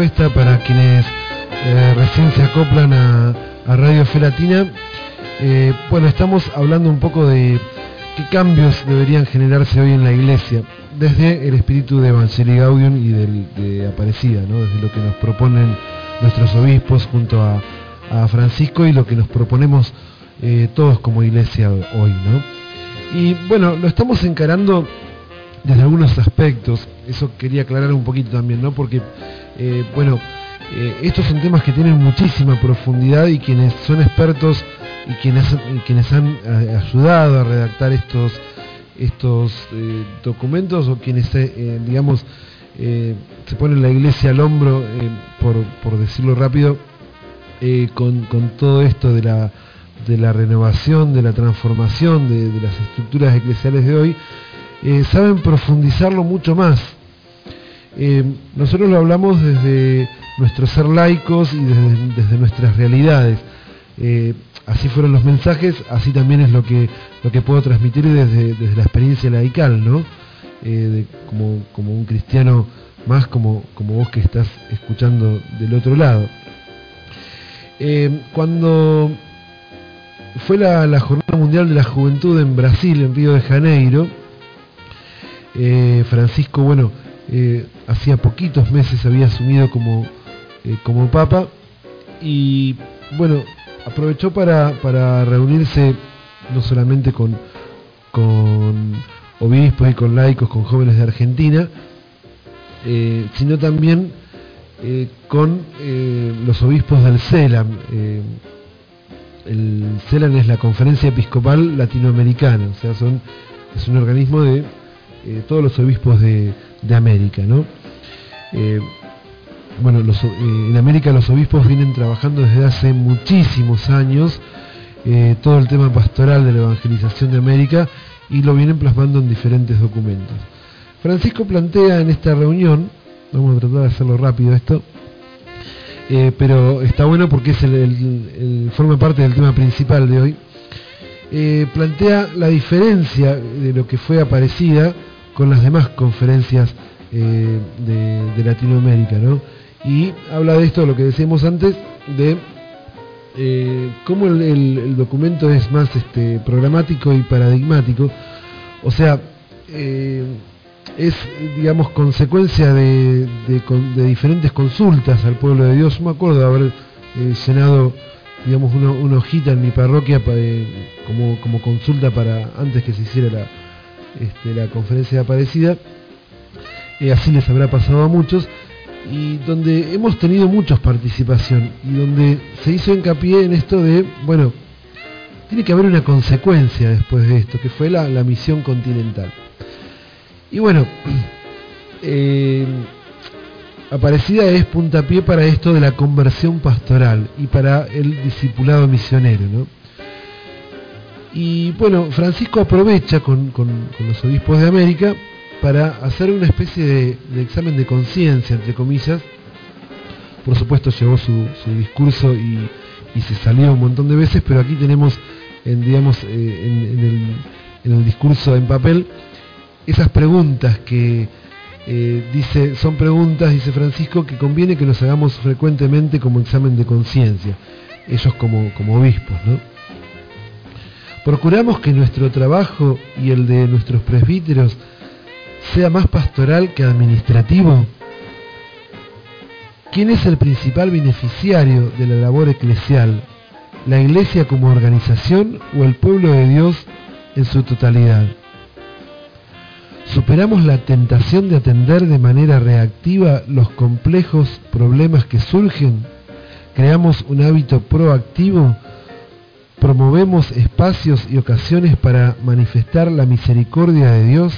Una respuesta para quienes eh, recién se acoplan a, Radio Felatina. Eh, bueno, estamos hablando un poco de qué cambios deberían generarse hoy en la iglesia, desde el espíritu de Evangelii Gaudium y de Aparecida, ¿no? desde lo que nos proponen nuestros obispos junto a, Francisco y lo que nos proponemos eh, todos como iglesia hoy. ¿no? Y bueno, lo estamos encarando desde algunos aspectos, eso quería aclarar un poquito también, ¿no? Porque, eh, bueno, eh, estos son temas que tienen muchísima profundidad y quienes son expertos y quienes, quienes han eh, ayudado a redactar estos, estos documentos o quienes, digamos, se ponen la iglesia al hombro, por, por, decirlo rápido, con, con, todo esto de la, de la renovación, de la transformación de, de las estructuras eclesiales de hoy, saben profundizarlo mucho más. Eh, nosotros lo hablamos desde nuestros ser laicos y desde, nuestras realidades. Eh, así fueron los mensajes, así también es lo que, lo que puedo transmitir desde, desde la experiencia laical, ¿no? como, como, un cristiano más como, como vos que estás escuchando del otro lado. cuando fue la, la Jornada Mundial de la Juventud en Brasil, en Río de Janeiro, eh, Francisco, bueno, eh, hacía poquitos meses había asumido como, eh, como papa y, bueno, aprovechó para, para reunirse no solamente con, con obispos y con laicos, con jóvenes de Argentina, sino también con los obispos del CELAM. el CELAM es la Conferencia Episcopal Latinoamericana, o sea, son, es un organismo de eh, todos los obispos de, América, ¿no? Eh, bueno, eh, en América los obispos vienen trabajando desde hace muchísimos años todo el tema pastoral de la evangelización de América y lo vienen plasmando en diferentes documentos. Francisco plantea en esta reunión, vamos a tratar de hacerlo rápido esto, pero está bueno porque es el, forma parte del tema principal de hoy, plantea la diferencia de lo que fue Aparecida con las demás conferencias eh, de, Latinoamérica, ¿no? Y habla de esto, lo que decíamos antes, de eh, cómo el, documento es más este, programático y paradigmático, o sea, eh, es, digamos, consecuencia de, diferentes consultas al pueblo de Dios. Me acuerdo de haber llenado, digamos, una, hojita en mi parroquia como, como consulta para antes que se hiciera la, este, la conferencia de Aparecida, así les habrá pasado a muchos, y donde hemos tenido muchos participación y donde se hizo hincapié en esto de, bueno, tiene que haber una consecuencia después de esto, que fue la, misión continental. Y bueno, eh, Aparecida es puntapié para esto de la conversión pastoral y para el discipulado misionero, ¿no? Y bueno, Francisco aprovecha con, los obispos de América para hacer una especie de, examen de conciencia, entre comillas. Por supuesto llevó su, discurso y, se salió un montón de veces, pero aquí tenemos, en, digamos, eh, en, el, discurso en papel, esas preguntas que eh, dice, son preguntas, dice Francisco, que conviene que nos hagamos frecuentemente como examen de conciencia, ellos como, como obispos, ¿no? Procuramos que nuestro trabajo y el de nuestros presbíteros sea más pastoral que administrativo. ¿Quién es el principal beneficiario de la labor eclesial? ¿La iglesia como organización o el pueblo de Dios en su totalidad? ¿Superamos la tentación de atender de manera reactiva los complejos problemas que surgen? ¿Creamos un hábito proactivo promovemos espacios y ocasiones para manifestar la misericordia de Dios,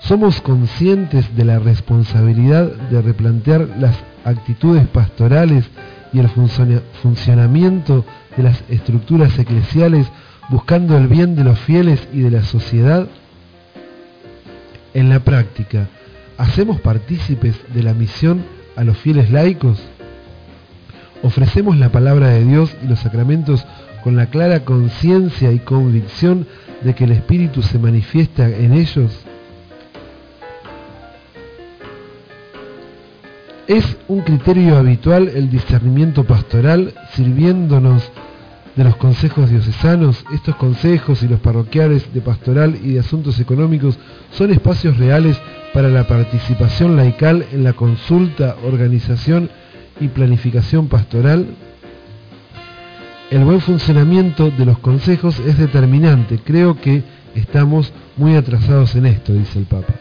somos conscientes de la responsabilidad de replantear las actitudes pastorales y el funcionamiento de las estructuras eclesiales buscando el bien de los fieles y de la sociedad. En la práctica, ¿hacemos partícipes de la misión a los fieles laicos? Ofrecemos la palabra de Dios y los sacramentos con la clara conciencia y convicción de que el Espíritu se manifiesta en ellos? Es un criterio habitual el discernimiento pastoral sirviéndonos de los consejos diocesanos. Estos consejos y los parroquiales de pastoral y de asuntos económicos son espacios reales para la participación laical en la consulta, organización y planificación pastoral. El buen funcionamiento de los consejos es determinante. Creo que estamos muy atrasados en esto, dice el Papa.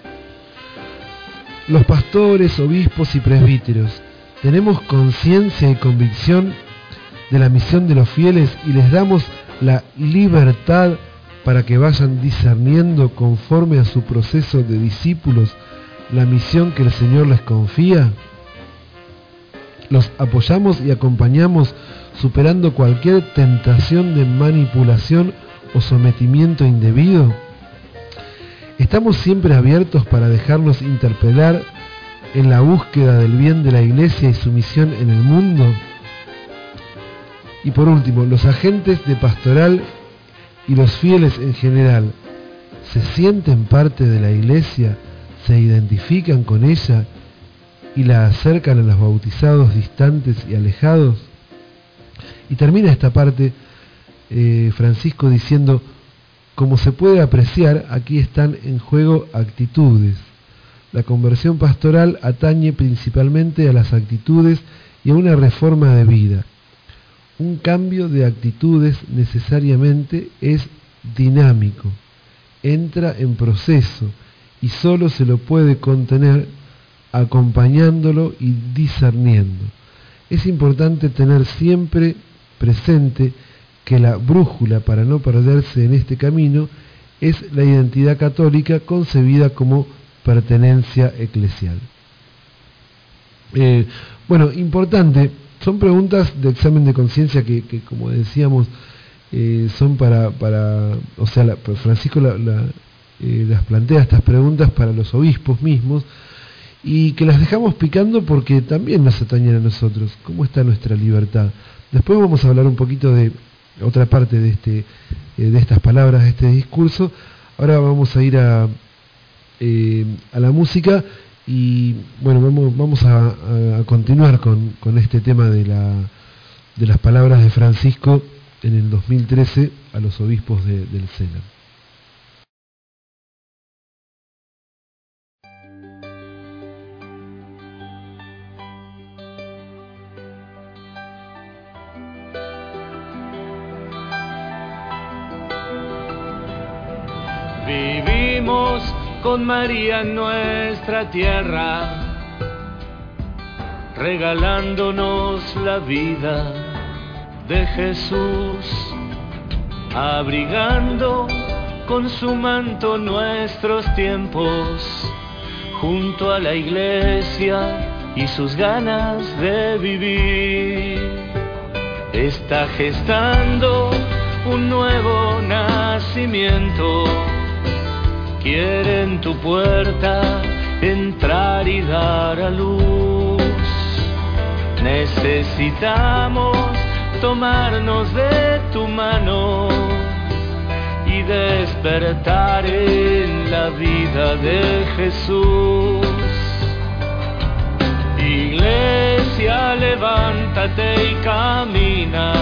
Los pastores, obispos y presbíteros tenemos conciencia y convicción de la misión de los fieles y les damos la libertad para que vayan discerniendo conforme a su proceso de discípulos la misión que el Señor les confía. Los apoyamos y acompañamos superando cualquier tentación de manipulación o sometimiento indebido. Estamos siempre abiertos para dejarnos interpelar en la búsqueda del bien de la Iglesia y su misión en el mundo. Y por último, los agentes de pastoral y los fieles en general se sienten parte de la Iglesia, se identifican con ella y la acercan a los bautizados distantes y alejados. Y termina esta parte eh, Francisco diciendo, como se puede apreciar, aquí están en juego actitudes. La conversión pastoral atañe principalmente a las actitudes y a una reforma de vida. Un cambio de actitudes necesariamente es dinámico, entra en proceso y solo se lo puede contener acompañándolo y discerniendo. Es importante tener siempre presente que la brújula para no perderse en este camino es la identidad católica concebida como pertenencia eclesial. Eh, bueno, importante, son preguntas de examen de conciencia que, como decíamos, eh, son para, para, o sea, Francisco eh, las plantea estas preguntas para los obispos mismos y que las dejamos picando porque también nos atañen a nosotros. ¿Cómo está nuestra libertad? Después vamos a hablar un poquito de otra parte de, este, eh, de estas palabras, de este discurso. Ahora vamos a ir a, eh, a la música y bueno, vamos, vamos a, continuar con, con, este tema de, la, de las palabras de Francisco en el 2013 a los obispos del Sena. Con María en nuestra tierra, regalándonos la vida de Jesús, abrigando con su manto nuestros tiempos, junto a la iglesia y sus ganas de vivir. Está gestando un nuevo nacimiento quiere en tu puerta entrar y dar a luz. Necesitamos tomarnos de tu mano y despertar en la vida de Jesús. Iglesia, levántate y camina,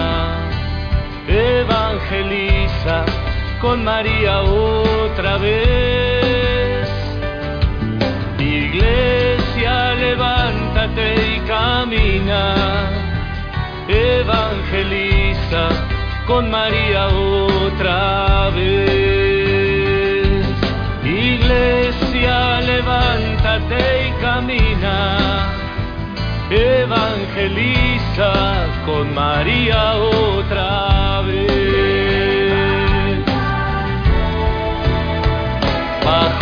evangeliza con María otra vez. Iglesia, levántate y camina, evangeliza con María otra vez. Iglesia, levántate y camina, evangeliza con María otra vez.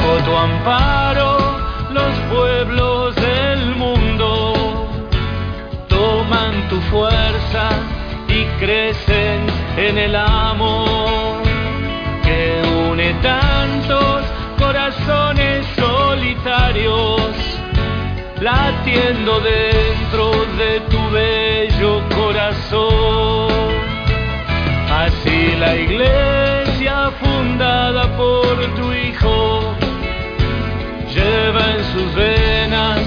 Bajo tu amparo los pueblos del mundo toman tu fuerza y crecen en el amor que une tantos corazones solitarios latiendo dentro de tu bello corazón. Así la iglesia fundada por sus venas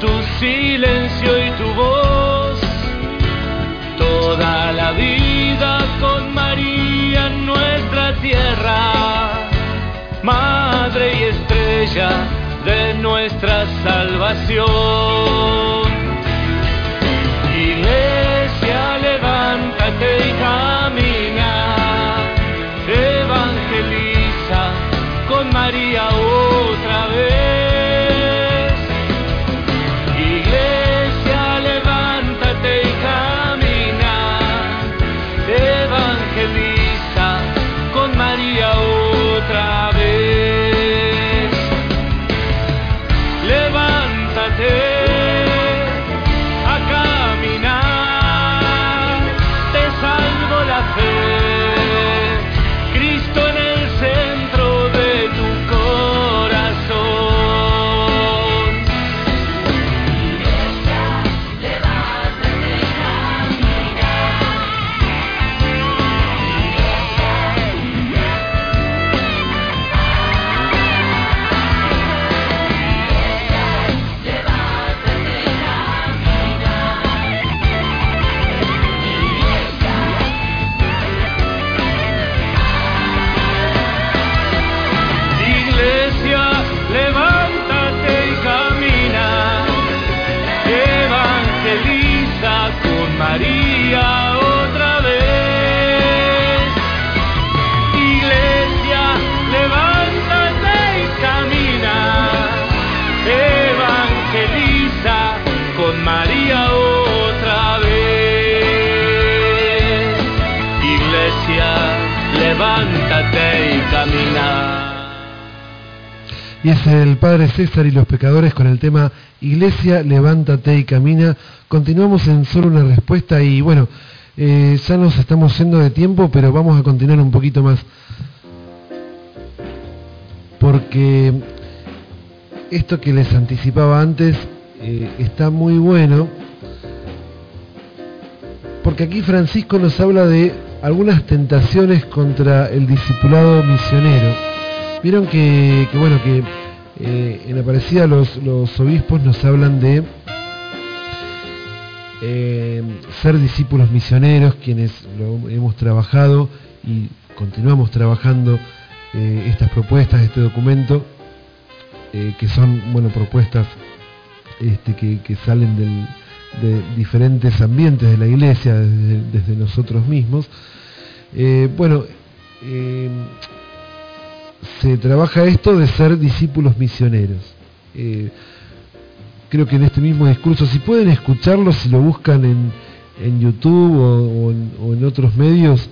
tu silencio y tu voz. Toda la vida con María en nuestra tierra, madre y estrella de nuestra salvación. Padre César y los pecadores con el tema Iglesia, levántate y camina. Continuamos en solo una respuesta y bueno, eh, ya nos estamos yendo de tiempo, pero vamos a continuar un poquito más. Porque esto que les anticipaba antes eh, está muy bueno. Porque aquí Francisco nos habla de algunas tentaciones contra el discipulado misionero. Vieron que, que, bueno, que eh, en Aparecida los, los obispos nos hablan de eh, ser discípulos misioneros, quienes hemos trabajado y continuamos trabajando eh, estas propuestas, este documento, que son, bueno, propuestas este, que, que salen del, de diferentes ambientes de la iglesia, desde, desde nosotros mismos. Bueno, se trabaja esto de ser discípulos misioneros. Eh, creo que en este mismo discurso, si pueden escucharlo, si lo buscan en, en YouTube o, en, otros medios,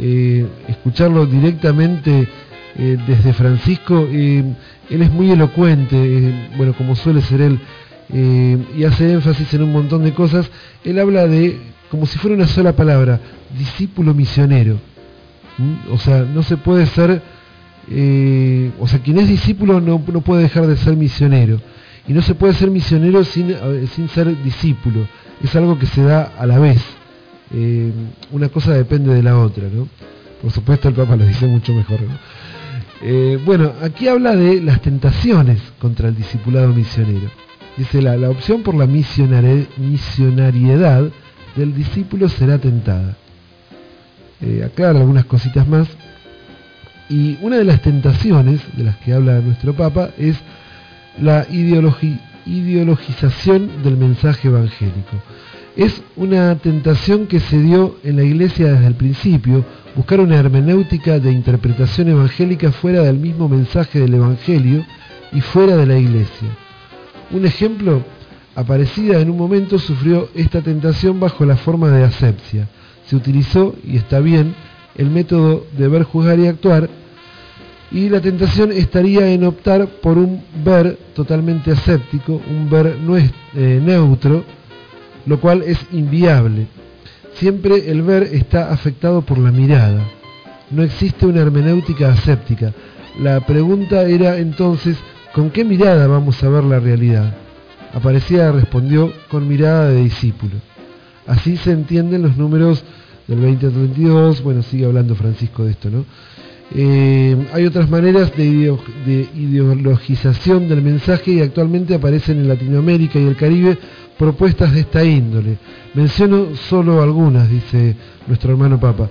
eh, escucharlo directamente eh, desde Francisco, él es muy elocuente, bueno, como suele ser él, y hace énfasis en un montón de cosas. Él habla de, como si fuera una sola palabra, discípulo misionero. ¿Mm? O sea, no se puede ser, eh, o sea, quien es discípulo no, no puede dejar de ser misionero. Y no se puede ser misionero sin, sin ser discípulo. Es algo que se da a la vez. Eh, una cosa depende de la otra, ¿no? Por supuesto el Papa lo dice mucho mejor. Eh, bueno, aquí habla de las tentaciones contra el discipulado misionero. Dice, la, la opción por la misionariedad del discípulo será tentada. Aclara algunas cositas más. Y una de las tentaciones de las que habla nuestro Papa es la ideologi- ideologización del mensaje evangélico. Es una tentación que se dio en la iglesia desde el principio, buscar una hermenéutica de interpretación evangélica fuera del mismo mensaje del evangelio y fuera de la iglesia. Un ejemplo, Aparecida en un momento sufrió esta tentación bajo la forma de asepsia. Se utilizó, y está bien, el método de ver, juzgar y actuar, y la tentación estaría en optar por un ver totalmente aséptico, un ver eh, neutro, lo cual es inviable. Siempre el ver está afectado por la mirada. No existe una hermenéutica aséptica. La pregunta era entonces, ¿con qué mirada vamos a ver la realidad? Aparecida respondió con mirada de discípulo. Así se entienden los números del 20 al 32, bueno, sigue hablando Francisco de esto, ¿no? Eh, hay otras maneras de, de, ideologización del mensaje y actualmente aparecen en Latinoamérica y el Caribe propuestas de esta índole. Menciono solo algunas, dice nuestro hermano Papa.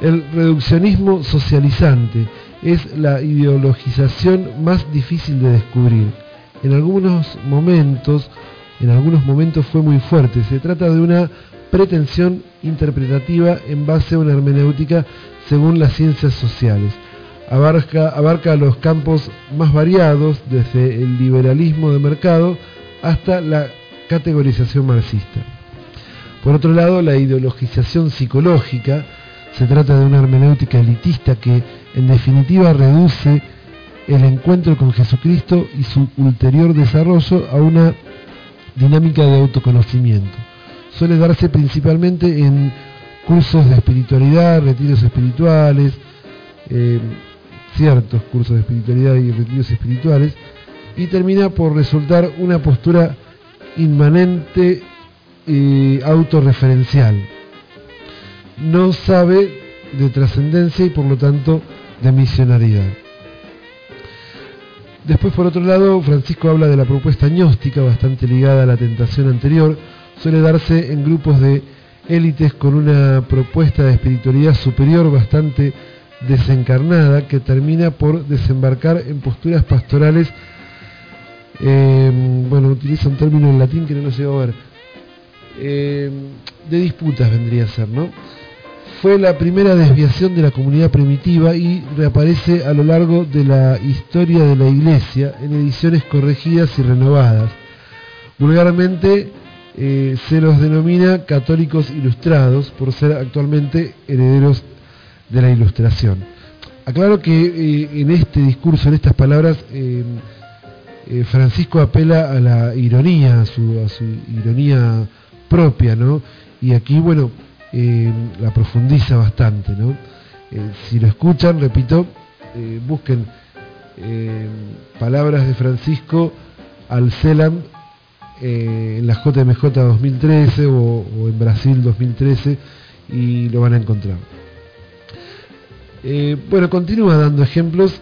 El reduccionismo socializante es la ideologización más difícil de descubrir. En algunos momentos, en algunos momentos fue muy fuerte. Se trata de una pretensión interpretativa en base a una hermenéutica según las ciencias sociales. Abarca, abarca los campos más variados, desde el liberalismo de mercado hasta la categorización marxista. Por otro lado, la ideologización psicológica se trata de una hermenéutica elitista que en definitiva reduce el encuentro con Jesucristo y su ulterior desarrollo a una dinámica de autoconocimiento. Suele darse principalmente en cursos de espiritualidad, retiros espirituales, eh, ciertos cursos de espiritualidad y retiros espirituales, y termina por resultar una postura inmanente y autorreferencial. No sabe de trascendencia y por lo tanto de misionalidad. Después, por otro lado, Francisco habla de la propuesta gnóstica, bastante ligada a la tentación anterior. Suele darse en grupos de élites con una propuesta de espiritualidad superior bastante desencarnada que termina por desembarcar en posturas pastorales eh, bueno, utiliza un término en latín que no lo sé a ver, eh, de disputas vendría a ser, ¿no? Fue la primera desviación de la comunidad primitiva y reaparece a lo largo de la historia de la Iglesia en ediciones corregidas y renovadas. Vulgarmente eh, se los denomina católicos ilustrados por ser actualmente herederos de la Ilustración. Aclaro que en este discurso, en estas palabras, eh, Francisco apela a la ironía, a su, ironía propia, ¿no? Y aquí, bueno, eh, la profundiza bastante, ¿no? Eh, si lo escuchan, repito, busquen palabras de Francisco al CELAM en la JMJ 2013 o, o, en Brasil 2013 y lo van a encontrar. bueno, continúa dando ejemplos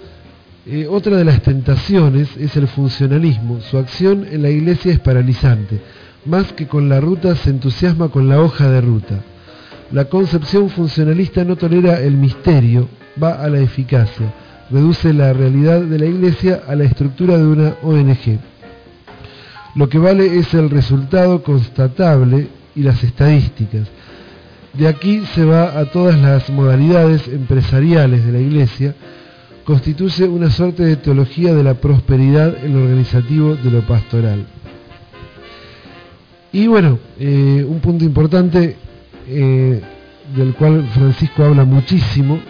eh, otra de las tentaciones es el funcionalismo. Su acción en la iglesia es paralizante. Más que con la ruta, se entusiasma con la hoja de ruta. La concepción funcionalista no tolera el misterio, va a la eficacia. Reduce la realidad de la iglesia a la estructura de una ONG. Lo que vale es el resultado constatable y las estadísticas. De aquí se va a todas las modalidades empresariales de la iglesia, constituye una suerte de teología de la prosperidad en lo organizativo de lo pastoral. Y bueno, eh, un punto importante eh, del cual Francisco habla muchísimo,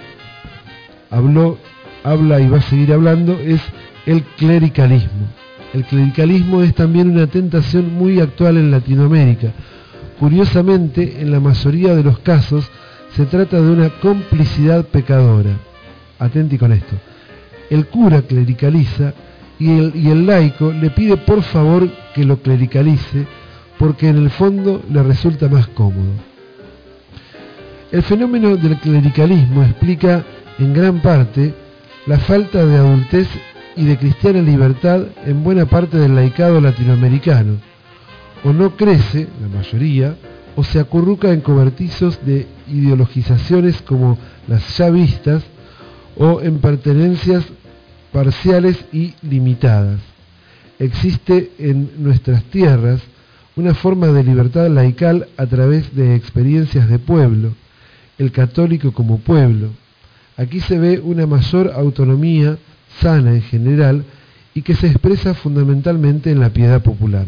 habló, habla y va a seguir hablando, es el clericalismo. El clericalismo es también una tentación muy actual en Latinoamérica. Curiosamente, en la mayoría de los casos se trata de una complicidad pecadora. Atenti con esto el cura clericaliza y el, y el laico le pide por favor que lo clericalice porque en el fondo le resulta más cómodo. El fenómeno del clericalismo explica en gran parte la falta de adultez y de cristiana libertad en buena parte del laicado latinoamericano. O no crece, la mayoría, o se acurruca en cobertizos de ideologizaciones como las ya vistas, o en pertenencias parciales y limitadas. Existe en nuestras tierras una forma de libertad laical a través de experiencias de pueblo, el católico como pueblo. Aquí se ve una mayor autonomía sana en general y que se expresa fundamentalmente en la piedad popular.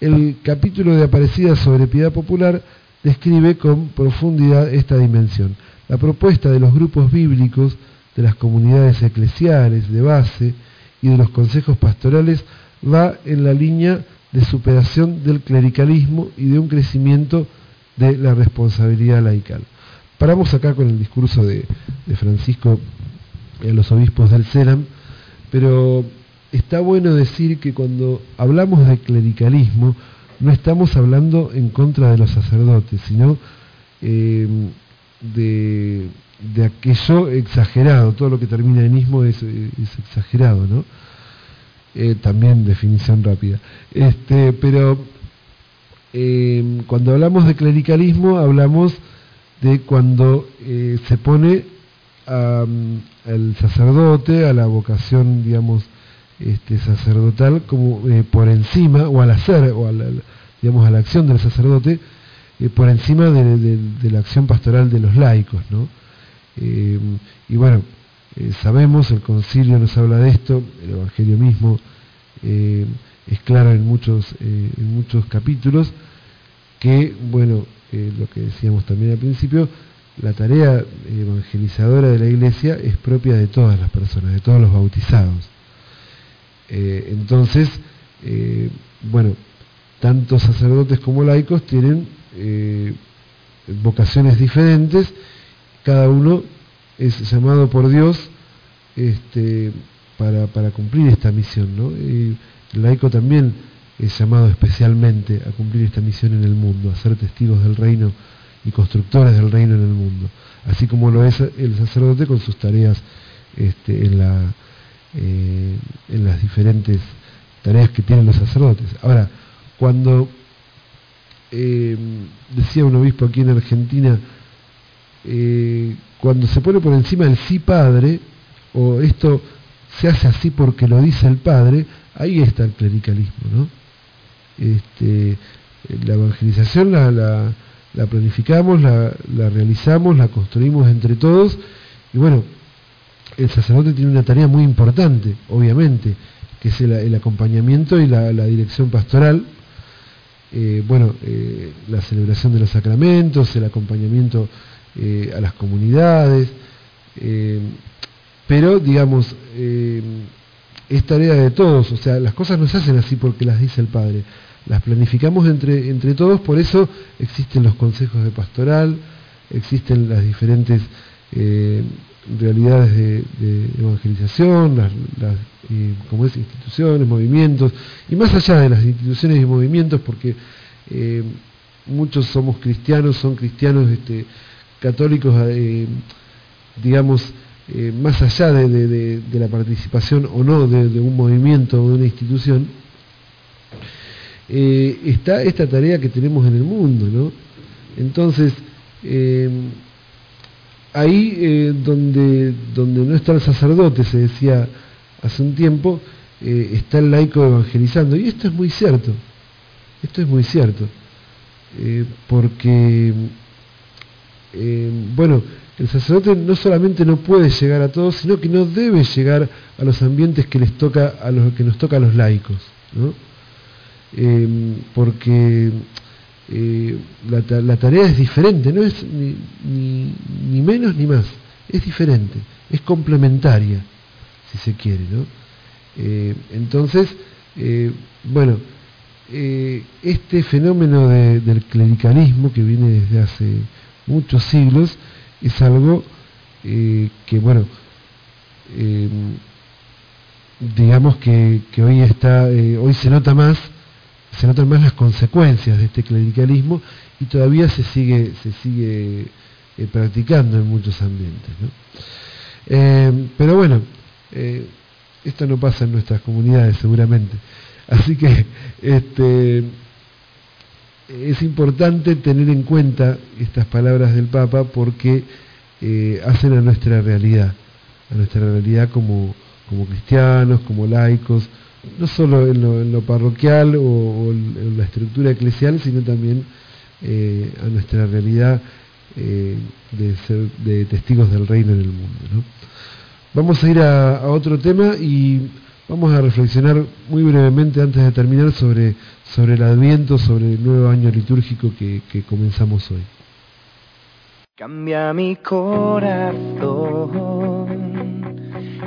El capítulo de Aparecida sobre piedad popular describe con profundidad esta dimensión. La propuesta de los grupos bíblicos de las comunidades eclesiales de base y de los consejos pastorales va en la línea de superación del clericalismo y de un crecimiento de la responsabilidad laical. Paramos acá con el discurso de, Francisco a los obispos del CELAM, pero está bueno decir que cuando hablamos de clericalismo no estamos hablando en contra de los sacerdotes, sino eh, de aquello exagerado, todo lo que termina en ismo es, exagerado, ¿no? Eh, también definición rápida. Este, pero eh, cuando hablamos de clericalismo hablamos de cuando eh, se pone al sacerdote, a la vocación, digamos, este, sacerdotal, como por encima, o al hacer, o a la, digamos, a la acción del sacerdote, por encima de, la acción pastoral de los laicos, ¿no? Eh, y bueno, eh, sabemos, el concilio nos habla de esto, el Evangelio mismo eh, es claro en muchos, en muchos capítulos, que, bueno, lo que decíamos también al principio, la tarea evangelizadora de la Iglesia es propia de todas las personas, de todos los bautizados. entonces, bueno, tanto sacerdotes como laicos tienen vocaciones diferentes cada uno es llamado por Dios este, para, para cumplir esta misión. ¿no? Y el laico también es llamado especialmente a cumplir esta misión en el mundo, a ser testigos del reino y constructores del reino en el mundo, así como lo es el sacerdote con sus tareas este, en, la, eh, en las diferentes tareas que tienen los sacerdotes. Ahora, cuando eh, decía un obispo aquí en Argentina, eh, cuando se pone por encima el sí padre, o esto se hace así porque lo dice el padre, ahí está el clericalismo, ¿no? Este, la evangelización la, la, planificamos, la, la, realizamos, la construimos entre todos, y bueno, el sacerdote tiene una tarea muy importante, obviamente, que es el, acompañamiento y la, dirección pastoral, eh, bueno, eh, la celebración de los sacramentos, el acompañamiento eh, a las comunidades, pero digamos, es tarea de todos, o sea, las cosas no se hacen así porque las dice el Padre, las planificamos entre, entre todos, por eso existen los consejos de pastoral, existen las diferentes realidades de, evangelización, las, como es, instituciones, movimientos, y más allá de las instituciones y movimientos, porque muchos somos cristianos, son cristianos este, católicos, eh, digamos, eh, más allá de, la participación o no de, un movimiento o de una institución, eh, está esta tarea que tenemos en el mundo, ¿no? Entonces, ahí donde, donde no está el sacerdote, se decía hace un tiempo, está el laico evangelizando. Y esto es muy cierto, esto es muy cierto, porque eh, bueno, el sacerdote no solamente no puede llegar a todos, sino que no debe llegar a los ambientes que les toca a los que nos toca a los laicos, eh, porque eh, la, tarea es diferente, no es ni, ni, menos ni más, es diferente, es complementaria, si se quiere, ¿no? entonces, bueno, este fenómeno del clericalismo que viene desde hace muchos siglos, es algo eh, que, bueno, eh, digamos que, hoy está, eh, hoy se nota más, se notan más las consecuencias de este clericalismo y todavía se sigue, se sigue practicando en muchos ambientes. pero bueno, esto no pasa en nuestras comunidades seguramente. Así que este, es importante tener en cuenta estas palabras del Papa porque eh, hacen a nuestra realidad, a nuestra realidad como, como cristianos, como laicos, no solo en lo, parroquial o, en la estructura eclesial, sino también eh, a nuestra realidad eh, de ser de testigos del reino en el mundo. Vamos a ir a otro tema y vamos a reflexionar muy brevemente antes de terminar sobre sobre el Adviento, sobre el nuevo año litúrgico que, comenzamos hoy. Cambia mi corazón,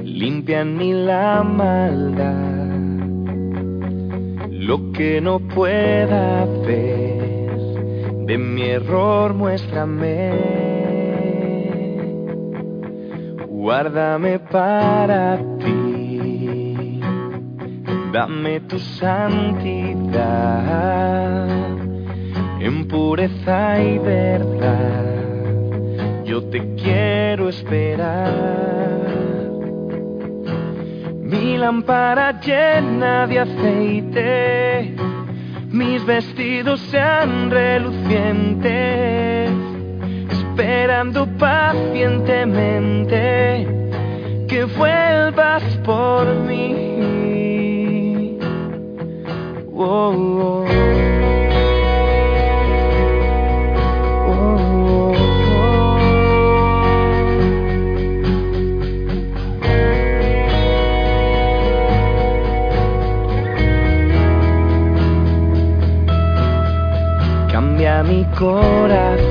limpia en mí la maldad, lo que no pueda ver, de mi error muéstrame, guárdame para ti dame tu santidad en pureza y verdad. Yo te quiero Mi lámpara llena de aceite, mis vestidos sean relucientes, esperando pacientemente que vuelvas por mí. Oh, oh. Corazón,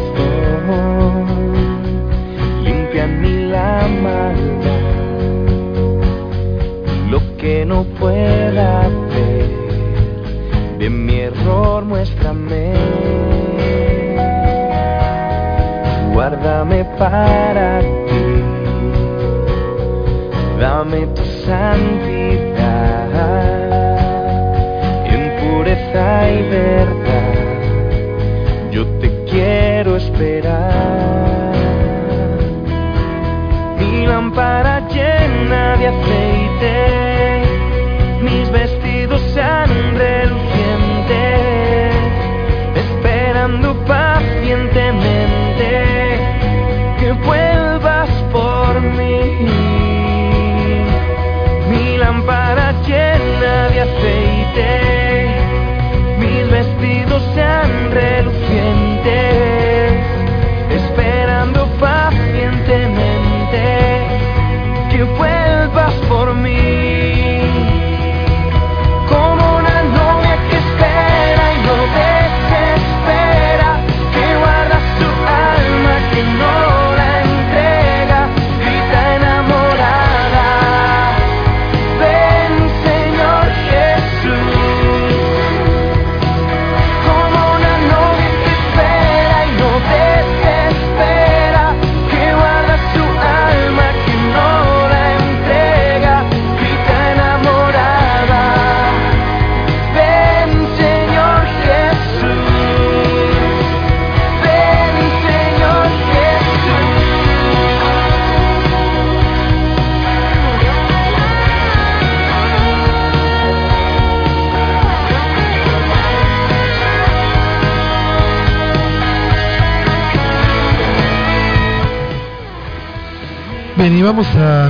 limpia en mí la maldad, lo que no pueda ver, de mi error muéstrame, guárdame para ti, dame tu santidad, en pureza y verdad esperar. Mi lámpara llena de aceite,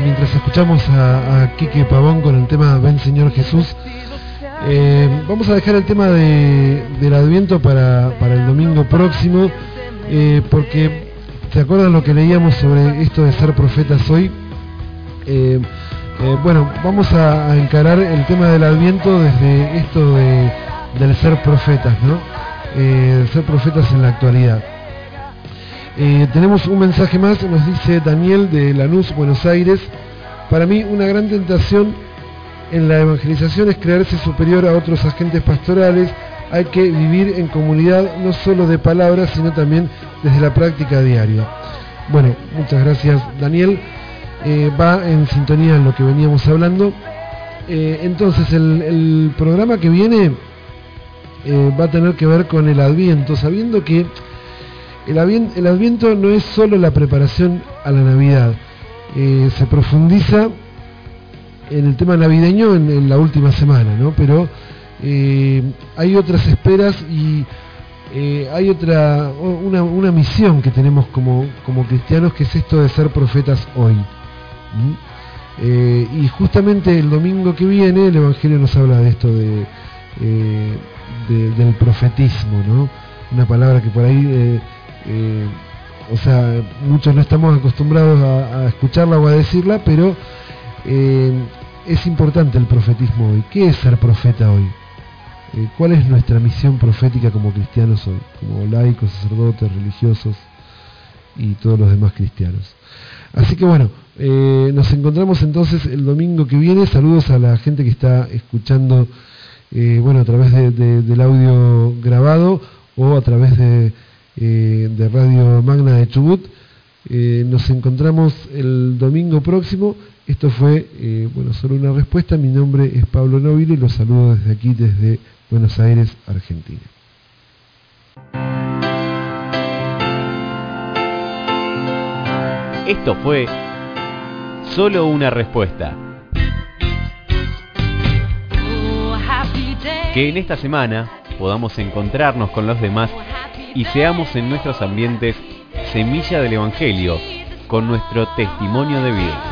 mientras escuchamos a, a Quique Pavón con el tema Ven Señor Jesús, eh, vamos a dejar el tema de, del Adviento para, el domingo próximo, eh, porque ¿se acuerdan lo que leíamos sobre esto de ser profetas hoy? Eh, bueno, vamos a, a encarar el tema del Adviento desde esto de, del ser profetas, ¿no? Ser profetas en la actualidad. Eh, tenemos un mensaje más, nos dice Daniel de Lanús, Buenos Aires. Para mí una gran tentación en la evangelización es creerse superior a otros agentes pastorales. Hay que vivir en comunidad no solo de palabras, sino también desde la práctica diaria. Bueno, muchas gracias Daniel. Eh, va en sintonía en lo que veníamos hablando. Eh, entonces el, programa que viene va a tener que ver con el adviento, sabiendo que el, avien- el adviento no es solo la preparación a la Navidad, eh, se profundiza en el tema navideño en, la última semana, ¿no? Pero eh, hay otras esperas y eh, hay otra una, una misión que tenemos como, como cristianos que es esto de ser profetas hoy. y justamente el domingo que viene el Evangelio nos habla de esto de- del profetismo, ¿no? Una palabra que por ahí, eh, o sea, muchos no estamos acostumbrados a, escucharla o a decirla, pero eh, es importante el profetismo hoy. ¿Qué es ser profeta hoy? Eh, ¿Cuál es nuestra misión profética como cristianos hoy? Como laicos, sacerdotes, religiosos y todos los demás cristianos. Así que bueno, nos encontramos entonces el domingo que viene. Saludos a la gente que está escuchando, bueno, a través de- de- del audio grabado o a través de, eh, de Radio Magna de Chubut. Eh, nos encontramos el domingo próximo. Esto fue, eh, bueno, solo una respuesta. Mi nombre es Pablo Novilo y los saludo desde aquí, desde Buenos Aires, Argentina. Esto fue Solo una respuesta. Que en esta semana podamos encontrarnos con los demás y seamos en nuestros ambientes semilla del Evangelio con nuestro testimonio de vida.